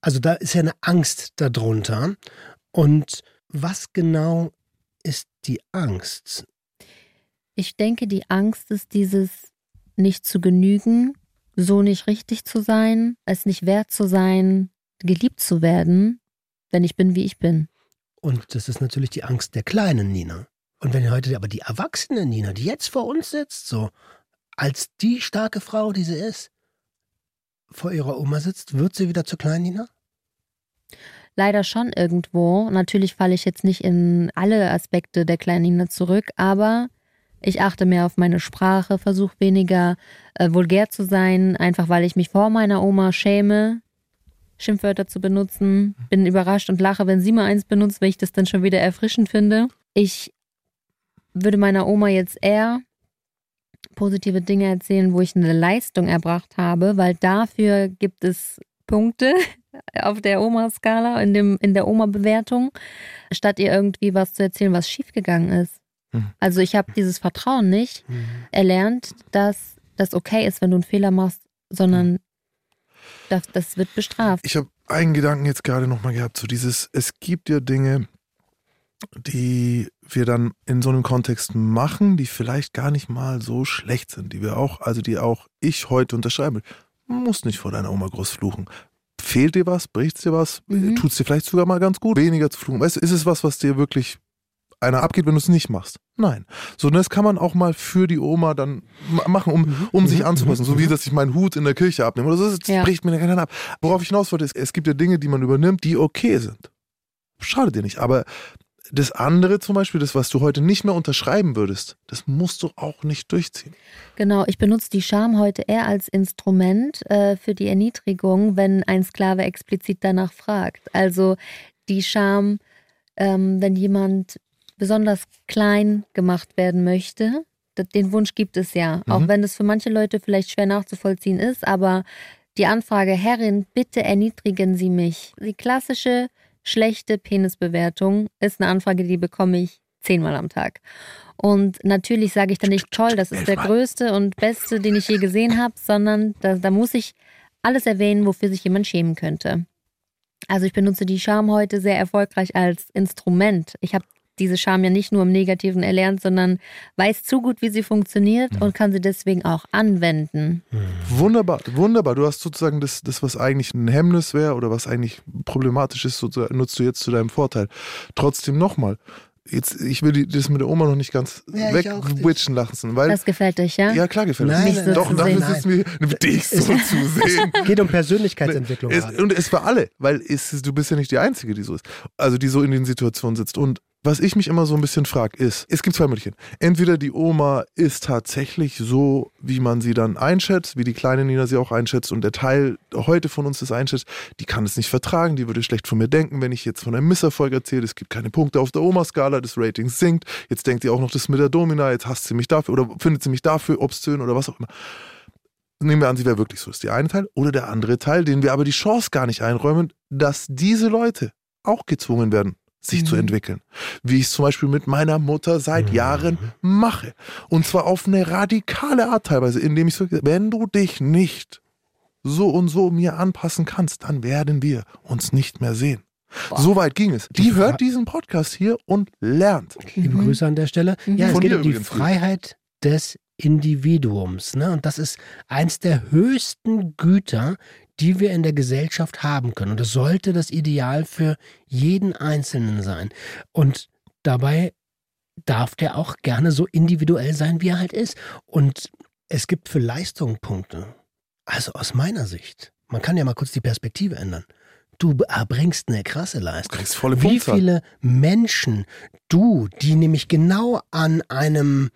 Also da ist ja eine Angst darunter. Und was genau ist die Angst? Ich denke, die Angst ist dieses nicht zu genügen, so nicht richtig zu sein, es nicht wert zu sein, geliebt zu werden, wenn ich bin, wie ich bin. Und das ist natürlich die Angst der kleinen Nina. Und wenn heute aber die erwachsene Nina, die jetzt vor uns sitzt, so als die starke Frau, die sie ist, vor ihrer Oma sitzt, wird sie wieder zur kleinen Nina? Leider schon irgendwo. Natürlich falle ich jetzt nicht in alle Aspekte der kleinen Nina zurück, aber ich achte mehr auf meine Sprache, versuche weniger äh, vulgär zu sein, einfach weil ich mich vor meiner Oma schäme, Schimpfwörter zu benutzen. Bin überrascht und lache, wenn sie mal eins benutzt, weil ich das dann schon wieder erfrischend finde. Ich würde meiner Oma jetzt eher positive Dinge erzählen, wo ich eine Leistung erbracht habe, weil dafür gibt es Punkte [laughs] auf der Oma-Skala, in, dem, in der Oma-Bewertung, statt ihr irgendwie was zu erzählen, was schiefgegangen ist. Mhm. Also ich habe dieses Vertrauen nicht erlernt, dass das okay ist, wenn du einen Fehler machst, sondern das, das wird bestraft. Ich habe einen Gedanken jetzt gerade nochmal gehabt, so dieses, es gibt ja Dinge, die wir dann in so einem Kontext machen, die vielleicht gar nicht mal so schlecht sind, die wir auch, also die auch ich heute unterschreibe. Man muss nicht vor deiner Oma groß fluchen. Fehlt dir was? Bricht dir was? Mhm. Tut es dir vielleicht sogar mal ganz gut, weniger zu fluchen? Weißt du, ist es was, was dir wirklich einer abgeht, wenn du es nicht machst? Nein. So, das kann man auch mal für die Oma dann ma- machen, um, um sich anzupassen. So wie, dass ich meinen Hut in der Kirche abnehme. Oder so, das Ja. bricht mir keiner ab. Worauf ich hinaus wollte, ist, es gibt ja Dinge, die man übernimmt, die okay sind. Schade dir nicht. Aber das andere zum Beispiel, das, was du heute nicht mehr unterschreiben würdest, das musst du auch nicht durchziehen. Genau, ich benutze die Scham heute eher als Instrument äh, für die Erniedrigung, wenn ein Sklave explizit danach fragt. Also die Scham, ähm, wenn jemand besonders klein gemacht werden möchte, den Wunsch gibt es ja, auch Mhm. wenn es für manche Leute vielleicht schwer nachzuvollziehen ist, aber die Anfrage, Herrin, bitte erniedrigen Sie mich. Die klassische schlechte Penisbewertung ist eine Anfrage, die bekomme ich zehnmal am Tag. Und natürlich sage ich dann nicht, toll, das ist der größte und beste, den ich je gesehen habe, sondern da, da muss ich alles erwähnen, wofür sich jemand schämen könnte. Also ich benutze die Scham heute sehr erfolgreich als Instrument. Ich habe diese Scham ja nicht nur im Negativen erlernt, sondern weiß zu gut, wie sie funktioniert Mhm. und kann sie deswegen auch anwenden. Wunderbar, wunderbar. Du hast sozusagen das, das was eigentlich ein Hemmnis wäre oder was eigentlich problematisch ist, sozusagen, nutzt du jetzt zu deinem Vorteil. Trotzdem nochmal. Jetzt, ich will das mit der Oma noch nicht ganz Ja, wegwitchen lassen, weil Das gefällt euch, ja? Ja, klar gefällt Nein, so Doch, zu dafür sitzen wir, dich so zu sehen. Geht um Persönlichkeitsentwicklung Es, und es für alle, weil es, du bist ja nicht die Einzige, die so ist. Also die so in den Situationen sitzt. Und was ich mich immer so ein bisschen frage, ist, es gibt zwei Möglichkeiten. Entweder die Oma ist tatsächlich so, wie man sie dann einschätzt, wie die kleine Nina sie auch einschätzt und der Teil heute von uns das einschätzt, die kann es nicht vertragen, die würde schlecht von mir denken, wenn ich jetzt von einem Misserfolg erzähle, es gibt keine Punkte auf der Oma-Skala, das Rating sinkt, jetzt denkt sie auch noch das mit der Domina, jetzt hasst sie mich dafür oder findet sie mich dafür obszön oder was auch immer. nehmen wir an, sie wäre wirklich so, ist der eine Teil. Oder der andere Teil, den wir aber die Chance gar nicht einräumen, dass diese Leute auch gezwungen werden, sich Mhm. zu entwickeln. Wie ich es zum Beispiel mit meiner Mutter seit Mhm. Jahren mache. Und zwar auf eine radikale Art teilweise, indem ich so, wenn du dich nicht so und so mir anpassen kannst, dann werden wir uns nicht mehr sehen. So weit ging es. Die Die hört diesen Podcast hier und lernt. Liebe Mhm. Grüße an der Stelle. Mhm. Ja, es Von geht dir um die. Freiheit des Individuums. Ne? Und das ist eins der höchsten Güter, die wir in der Gesellschaft haben können. Und es sollte das Ideal für jeden Einzelnen sein. Und dabei darf der auch gerne so individuell sein, wie er halt ist. Und es gibt für Leistung Punkte. Also aus meiner Sicht, man kann ja mal kurz die Perspektive ändern. Du erbringst eine krasse Leistung. Kriegst volle Wie viele Menschen du, die nämlich genau an einem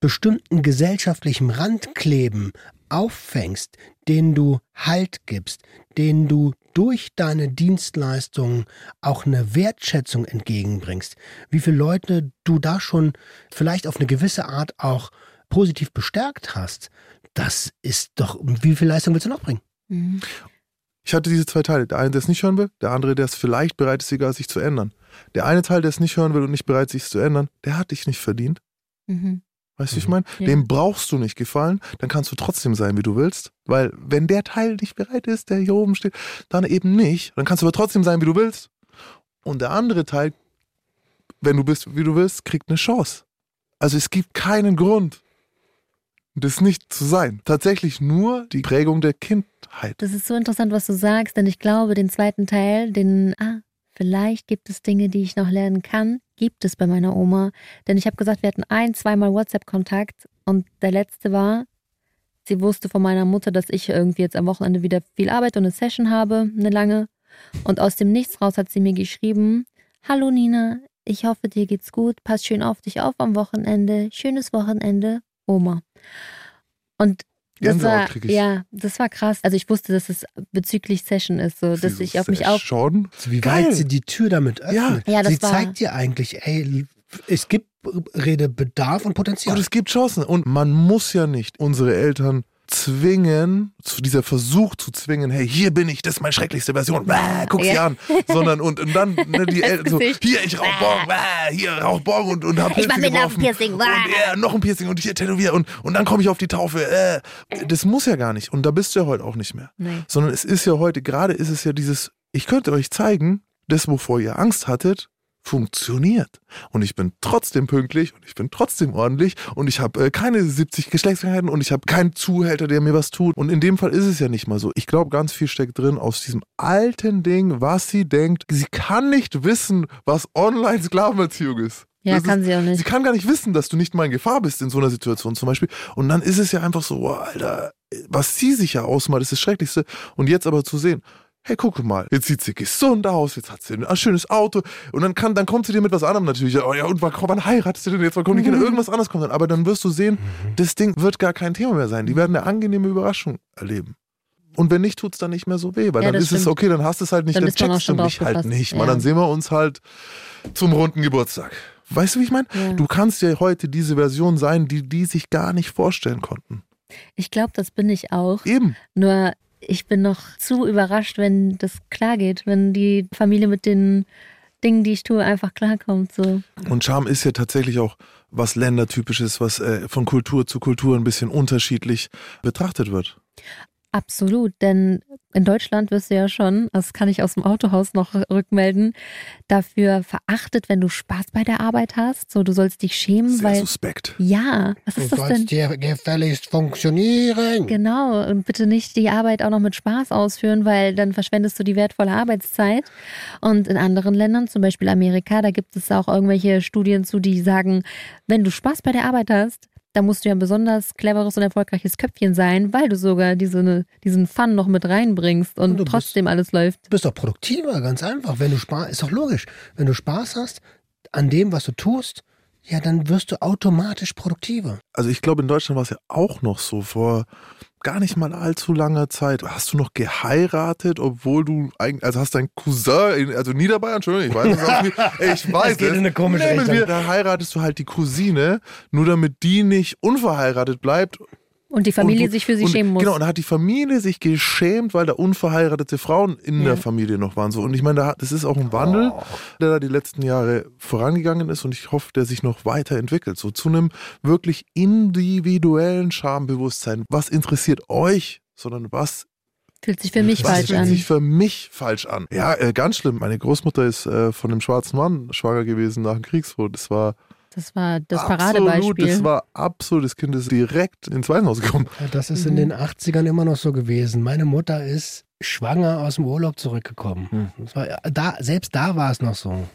bestimmten gesellschaftlichen Rand kleben, auffängst, denen du Halt gibst, denen du durch deine Dienstleistungen auch eine Wertschätzung entgegenbringst, wie viele Leute du da schon vielleicht auf eine gewisse Art auch positiv bestärkt hast, das ist doch, wie viel Leistung willst du noch bringen? Mhm. Ich hatte diese zwei Teile. Der eine, der es nicht hören will, der andere, der es vielleicht bereit ist, egal, sich zu ändern. Der eine Teil, der es nicht hören will und nicht bereit, sich zu ändern, der hat dich nicht verdient. Mhm. Weißt du, wie ich Mhm. meine? Ja. Dem brauchst du nicht gefallen, dann kannst du trotzdem sein, wie du willst. Weil wenn der Teil nicht bereit ist, der hier oben steht, dann eben nicht. Dann kannst du aber trotzdem sein, wie du willst. Und der andere Teil, wenn du bist, wie du willst, kriegt eine Chance. Also es gibt keinen Grund, das nicht zu sein. Tatsächlich nur die Prägung der Kindheit. Das ist so interessant, was du sagst, denn ich glaube, den zweiten Teil, den, ah, vielleicht gibt es Dinge, die ich noch lernen kann, gibt es bei meiner Oma. Denn ich habe gesagt, wir hatten ein, zweimal WhatsApp-Kontakt und der letzte war, sie wusste von meiner Mutter, dass ich irgendwie jetzt am Wochenende wieder viel Arbeit und eine Session habe, eine lange. Und aus dem Nichts raus hat sie mir geschrieben, Hallo Nina, ich hoffe, dir geht's gut, pass schön auf dich auf am Wochenende, schönes Wochenende, Oma. Und das war, krieg ich. ja, das war krass. Also ich wusste, dass es bezüglich Session ist, so, dass ich auf mich auf. Schon. Also wie Geil. weit sie die Tür damit öffnet. Ja, das sie war- zeigt dir eigentlich, ey, es gibt Redebedarf und Potenzial. Und es gibt Chancen. Und man muss ja nicht unsere Eltern zwingen, zu dieser Versuch zu zwingen, hey, hier bin ich, das ist meine schrecklichste Version, Bäh, guck sie Ja. an. Sondern und, und dann ne, die [laughs] Eltern so, hier, ich rauch Borg, Bäh, hier rauch Borg und, und hab Ich mach mir noch ein. Piercing, Und Bäh. ja, noch ein Piercing und hier tätowier und, und dann komme ich auf die Taufe. Äh, das muss ja gar nicht. Und da bist du ja heute auch nicht mehr. Nee. Sondern es ist ja heute, gerade ist es ja dieses, ich könnte euch zeigen, das, wovor ihr Angst hattet, funktioniert. Und ich bin trotzdem pünktlich und ich bin trotzdem ordentlich und ich habe äh, keine 70 Geschlechtskrankheiten und ich habe keinen Zuhälter, der mir was tut. Und in dem Fall ist es ja nicht mal so. Ich glaube, ganz viel steckt drin aus diesem alten Ding, was sie denkt. Sie kann nicht wissen, was Online-Sklavenbeziehung ist. Ja, Das kann ist, sie auch nicht. Sie kann gar nicht wissen, dass du nicht mal in Gefahr bist in so einer Situation zum Beispiel. Und dann ist es ja einfach so, wow, Alter, was sie sich ja ausmalt, ist das Schrecklichste. Und jetzt aber zu sehen, hey, guck mal, jetzt sieht sie gesund aus, jetzt hat sie ein schönes Auto. Und dann kann, dann kommt sie dir mit was anderem natürlich. Oh ja, und wann, wann heiratest du denn jetzt? Wann kommen die Kinder? Irgendwas anderes kommt dann. Aber dann wirst du sehen, das Ding wird gar kein Thema mehr sein. Die werden eine angenehme Überraschung erleben. Und wenn nicht, tut es dann nicht mehr so weh, weil Ja, dann ist es stimmt. okay, dann hast du es halt nicht, Dann dann, checkst du mich halt nicht. gefasst, Man, ja. dann sehen wir uns halt zum runden Geburtstag. Weißt du, wie ich meine? Ja. Du kannst ja heute diese Version sein, die die sich gar nicht vorstellen konnten. Ich glaube, das bin ich auch. Eben. Nur ich bin noch zu überrascht, wenn das klar geht, wenn die Familie mit den Dingen, die ich tue, einfach klarkommt. So. Und Charme ist ja tatsächlich auch was ländertypisches, was äh, von Kultur zu Kultur ein bisschen unterschiedlich betrachtet wird. Absolut, denn in Deutschland wirst du ja schon, das kann ich aus dem Autohaus noch rückmelden, dafür verachtet, wenn du Spaß bei der Arbeit hast. So, du sollst dich schämen, Sehr weil. suspekt. Ja, was du ist das sollst denn? dir gefälligst funktionieren. Genau, und bitte nicht die Arbeit auch noch mit Spaß ausführen, weil dann verschwendest du die wertvolle Arbeitszeit. Und in anderen Ländern, zum Beispiel Amerika, da gibt es auch irgendwelche Studien zu, die sagen, wenn du Spaß bei der Arbeit hast, dann musst du ja ein besonders cleveres und erfolgreiches Köpfchen sein, weil du sogar diese, diesen Fun noch mit reinbringst und Und du bist- trotzdem alles läuft. Du bist doch produktiver, ganz einfach. Wenn du Spaß, ist doch logisch. Wenn du Spaß hast an dem, was du tust, ja, dann wirst du automatisch produktiver. Also ich glaube, in Deutschland war es ja auch noch so vor gar nicht mal allzu langer Zeit. Hast du noch geheiratet, obwohl du eigentlich, also hast dein Cousin, in, also Niederbayern, Entschuldigung, ich weiß es auch nicht, [laughs] ich weiß Es geht in eine komische Richtung. da heiratest du halt die Cousine, nur damit die nicht unverheiratet bleibt Und die Familie Und- sich für sie und, schämen muss. Genau, und da hat die Familie sich geschämt, weil da unverheiratete Frauen in Ja. der Familie noch waren. So. Und ich meine, das ist auch ein Wandel, der da die letzten Jahre vorangegangen ist und ich hoffe, der sich noch weiterentwickelt. So zu einem wirklich individuellen Schambewusstsein. Was interessiert euch, sondern was Fühlt sich für mich was falsch fühlt an. sich für mich falsch an? Ja, äh, ganz schlimm. Meine Großmutter ist äh, von einem schwarzen Mann schwanger gewesen nach dem Kriegsflug. Das war Das war das absolut, Paradebeispiel. das war absolut, das Kind ist direkt ins Waisenhaus gekommen. Ja, Das ist Mhm. in den 80ern immer noch so gewesen. Meine Mutter ist schwanger aus dem Urlaub zurückgekommen. Hm. Das war, da, selbst da war es noch so.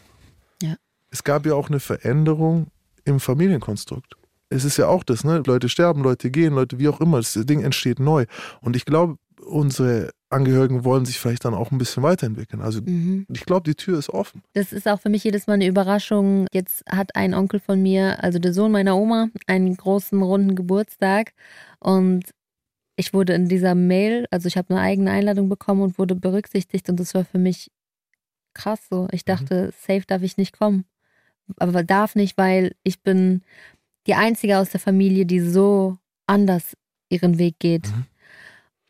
Es gab ja auch eine Veränderung im Familienkonstrukt. Es ist ja auch das, ne? Leute sterben, Leute gehen, Leute wie auch immer. Das Ding entsteht neu. Und ich glaube, unsere Angehörigen wollen sich vielleicht dann auch ein bisschen weiterentwickeln. Also Mhm. ich glaube, die Tür ist offen. Das ist auch für mich jedes Mal eine Überraschung. Jetzt hat ein Onkel von mir, also der Sohn meiner Oma, einen großen runden Geburtstag und ich wurde in dieser Mail, also ich habe eine eigene Einladung bekommen und wurde berücksichtigt und das war für mich krass so. Ich dachte, safe darf ich nicht kommen. Aber darf nicht, weil ich bin die Einzige aus der Familie, die so anders ihren Weg geht. Mhm.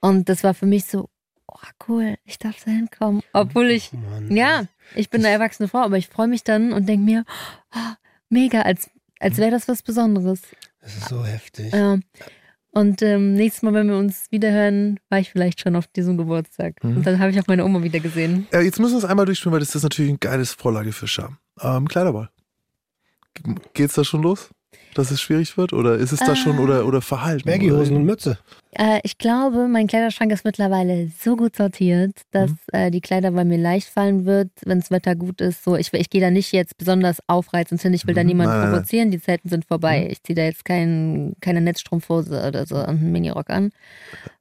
Und das war für mich so, oh cool, ich darf da hinkommen. Obwohl ich Mann. ja, ich bin eine erwachsene Frau, aber ich freue mich dann und denke mir, oh, mega, als, als wäre das was Besonderes. Das ist so heftig. Ja. Und ähm, nächstes Mal, wenn wir uns wiederhören, war ich vielleicht schon auf diesem Geburtstag. Mhm. Und dann habe ich auch meine Oma wieder gesehen. Äh, jetzt müssen wir es einmal durchspielen, weil das ist natürlich ein geiles Vorlage für Scham. Ähm, Kleiderball. Ge- Geht's da schon los? Dass es schwierig wird? Oder ist es da schon Ah. oder, oder verhalten? Baggyhosen und Mütze. Äh, ich glaube, mein Kleiderschrank ist mittlerweile so gut sortiert, dass Mhm. äh, die Kleider bei mir leicht fallen wird, wenn das Wetter gut ist. So, ich, ich gehe da nicht jetzt besonders aufreizend hin. Ich will da Mhm. niemanden Nein, provozieren. Die Zeiten sind vorbei. Mhm. Ich ziehe da jetzt kein, keine Netzstrumpfhose oder so und einen Minirock an.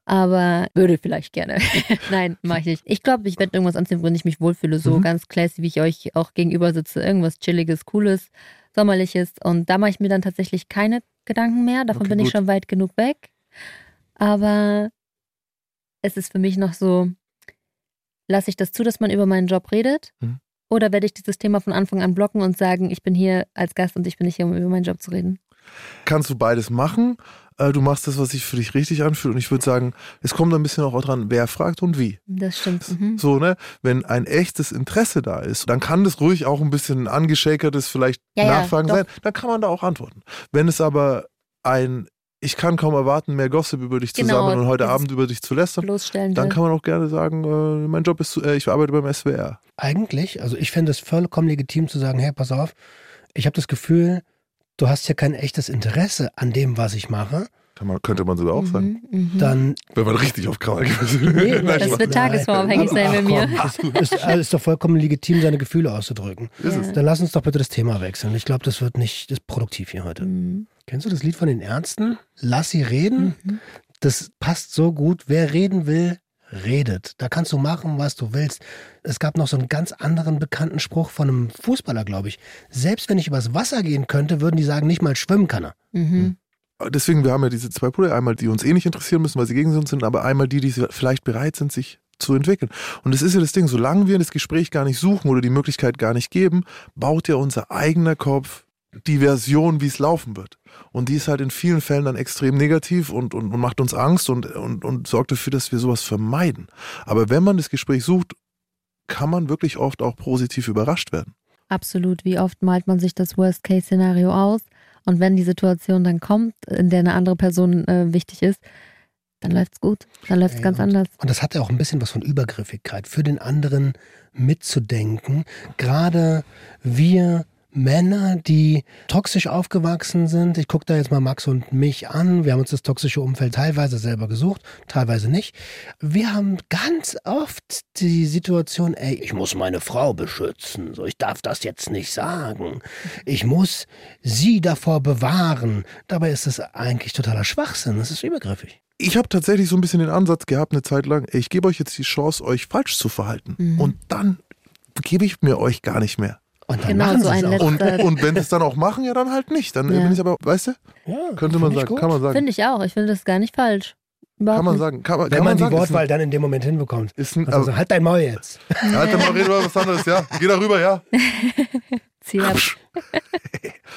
Aber würde vielleicht gerne. [laughs] Nein, mache ich nicht. Ich glaube, ich werde irgendwas anziehen, worin ich mich wohlfühle. So Mhm. ganz classy, wie ich euch auch gegenüber sitze. Irgendwas Chilliges, Cooles, Sommerliches. Und da mache ich mir dann tatsächlich keine Gedanken mehr. Davon Okay, bin ich gut. schon weit genug weg. Aber es ist für mich noch so, lasse ich das zu, dass man über meinen Job redet? Mhm. Oder werde ich dieses Thema von Anfang an blocken und sagen, ich bin hier als Gast und ich bin nicht hier, um über meinen Job zu reden? Kannst du beides machen. Äh, Du machst das, was sich für dich richtig anfühlt. Und ich würde sagen, es kommt ein bisschen auch dran, wer fragt und wie. Das stimmt. Mhm. So, ne? Wenn ein echtes Interesse da ist, dann kann das ruhig auch ein bisschen angeschäkertes vielleicht Ja, ja, Nachfragen doch. sein. Dann kann man da auch antworten. Wenn es aber ein, ich kann kaum erwarten, mehr Gossip über dich zu Genau, sammeln und heute Abend über dich zu lästern, dann kann man auch gerne sagen, äh, mein Job ist, zu- äh, ich arbeite beim SWR. Eigentlich, also ich fände es vollkommen legitim zu sagen, hey, pass auf, ich habe das Gefühl, du hast ja kein echtes Interesse an dem, was ich mache. Kann man, könnte man sogar auch sagen. Mhm, mhm. Dann Wenn man richtig auf Krawall [laughs] gewesen Nee, Nein, Das wird tagesformabhängig sein bei Ach, mir. es ist, ist doch vollkommen legitim, seine Gefühle auszudrücken. Ist es. Dann lass uns doch bitte das Thema wechseln. Ich glaube, das wird nicht das ist produktiv hier heute. Mhm. Kennst du das Lied von den Ärzten? Lass sie reden. Mhm. Das passt so gut. Wer reden will, redet. Da kannst du machen, was du willst. Es gab noch so einen ganz anderen bekannten Spruch von einem Fußballer, glaube ich. Selbst wenn ich übers Wasser gehen könnte, würden die sagen, nicht mal schwimmen kann er. Mhm. Deswegen, wir haben ja diese zwei Pole, einmal die uns eh nicht interessieren müssen, weil sie gegen uns sind, aber einmal die, die vielleicht bereit sind, sich zu entwickeln. Und das ist ja das Ding, solange wir das Gespräch gar nicht suchen oder die Möglichkeit gar nicht geben, baut ja unser eigener Kopf die Version, wie es laufen wird. Und die ist halt in vielen Fällen dann extrem negativ und, und, und macht uns Angst und, und, und sorgt dafür, dass wir sowas vermeiden. Aber wenn man das Gespräch sucht, kann man wirklich oft auch positiv überrascht werden. Absolut. Wie oft malt man sich das Worst-Case-Szenario aus? Und wenn die Situation dann kommt, in der eine andere Person äh, wichtig ist, dann läuft's gut. Dann läuft's Ey, ganz und- anders. Und das hat ja auch ein bisschen was von Übergriffigkeit, für den anderen mitzudenken. Gerade wir Männer, die toxisch aufgewachsen sind. Ich gucke da jetzt mal Max und mich an. Wir haben uns das toxische Umfeld teilweise selber gesucht, teilweise nicht. Wir haben ganz oft die Situation, ey, ich muss meine Frau beschützen. So, ich darf das jetzt nicht sagen. Ich muss sie davor bewahren. Dabei ist es eigentlich totaler Schwachsinn. Das ist übergriffig. Ich habe tatsächlich so ein bisschen den Ansatz gehabt, eine Zeit lang, ey, ich gebe euch jetzt die Chance, euch falsch zu verhalten. Mhm. Und dann gebe ich mir euch gar nicht mehr. Und dann Genau, machen so ein. Und, Letzter- und wenn sie es dann auch machen, ja, dann halt nicht. Dann äh, Ja. bin ich aber, weißt du, Ja, könnte man sagen, kann man sagen. Finde ich auch. Ich finde das gar nicht falsch. Überhaupt Kann man sagen. Kann, man- Wenn kann man man die sagen. Wortwahl dann in dem Moment hinbekommt. Ist ein, ist ein, Also, halt dein Maul jetzt. Alter, mal reden über was anderes, ja. Geh da rüber, ja. [laughs] Ziel ab. [laughs]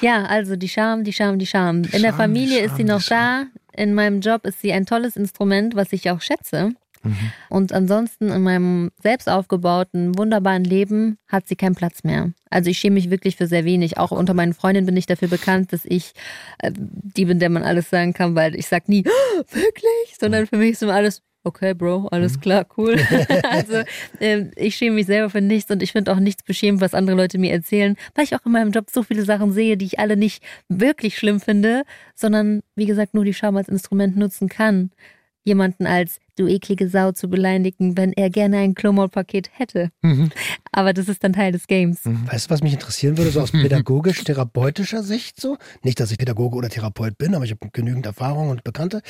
Ja, also die Scham, die Scham, die Scham. In der Scham, Familie die ist sie Scham, noch da. in meinem Job ist sie ein tolles Instrument, was ich auch schätze. Mhm. Und ansonsten in meinem selbst aufgebauten, wunderbaren Leben hat sie keinen Platz mehr. Also ich schäme mich wirklich für sehr wenig. Auch unter meinen Freundinnen bin ich dafür bekannt, dass ich äh, die bin, der man alles sagen kann, weil ich sag nie, oh, wirklich, sondern für mich ist immer alles, okay, Bro, alles mhm. klar, cool. [laughs] also äh, ich schäme mich selber für nichts und ich finde auch nichts beschämend, was andere Leute mir erzählen, weil ich auch in meinem Job so viele Sachen sehe, die ich alle nicht wirklich schlimm finde, sondern wie gesagt nur die Scham als Instrument nutzen kann jemanden als du eklige Sau zu beleidigen, wenn er gerne ein Klomol-Paket hätte. Mhm. Aber das ist dann Teil des Games. Mhm. Weißt du, was mich interessieren würde, so aus pädagogisch-therapeutischer Sicht so? Nicht, dass ich Pädagoge oder Therapeut bin, aber ich habe genügend Erfahrung und Bekannte.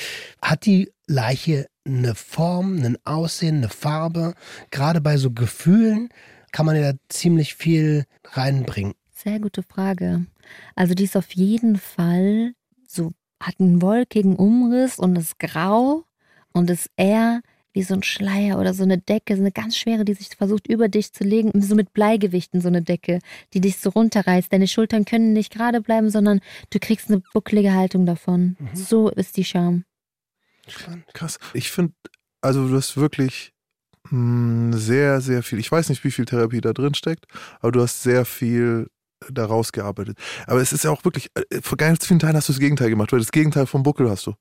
Hat die Leiche eine Form, ein Aussehen, eine Farbe? Gerade bei so Gefühlen kann man ja ziemlich viel reinbringen. Sehr gute Frage. Also die ist auf jeden Fall so, hat einen wolkigen Umriss und ist grau und ist eher wie so ein Schleier oder so eine Decke, so eine ganz schwere, die sich versucht über dich zu legen, so mit Bleigewichten so eine Decke, die dich so runterreißt. Deine Schultern können nicht gerade bleiben, sondern du kriegst eine bucklige Haltung davon. Mhm. So ist die Scham. Krass. Ich finde, also du hast wirklich mh, hm, sehr, sehr viel, ich weiß nicht, wie viel Therapie da drin steckt, aber du hast sehr viel daraus gearbeitet. Aber es ist ja auch wirklich, äh, vor ganz vielen Teilen hast du das Gegenteil gemacht, weil das Gegenteil vom Buckel hast du.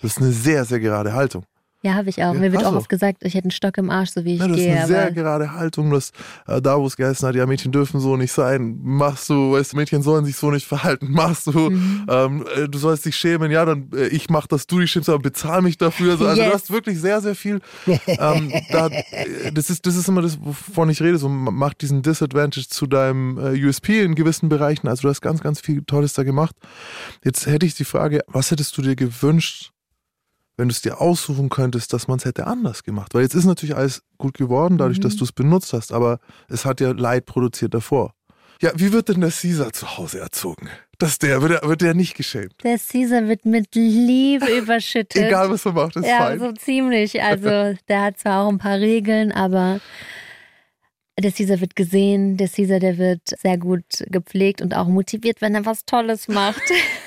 Das ist eine sehr, sehr gerade Haltung. Ja, habe ich auch. Mir wird auch oft gesagt, ich hätte einen Stock im Arsch, so wie ich ja, das gehe. Das ist eine sehr gerade Haltung, dass äh, da, wo es geheißen hat, ja, Mädchen dürfen so nicht sein, machst du, weißt du, Mädchen sollen sich so nicht verhalten, [laughs] machst du, mhm. ähm, äh, du sollst dich schämen, ja, dann äh, ich mach das, du dich schämst, aber bezahl mich dafür. Also, also yes. du hast wirklich sehr, sehr viel. [laughs] Ähm, da, äh, das, ist, das ist immer das, wovon ich rede, so mach diesen Disadvantage zu deinem äh, USP in gewissen Bereichen. Also du hast ganz, ganz viel Tolles da gemacht. Jetzt hätte ich die Frage, was hättest du dir gewünscht, wenn du es dir aussuchen könntest, dass man es hätte anders gemacht. Weil jetzt ist natürlich alles gut geworden, dadurch, mhm. dass du es benutzt hast, aber es hat ja Leid produziert davor. Ja, wie wird denn der Caesar zu Hause erzogen? Das der, wird er, wird der nicht geschämt? Der Caesar wird mit Liebe [laughs] überschüttet. Egal, was man macht, ist ja, fein. Ja, so ziemlich. Also, [laughs] der hat zwar auch ein paar Regeln, aber der Caesar wird gesehen. Der Caesar, der wird sehr gut gepflegt und auch motiviert, wenn er was Tolles macht. [laughs]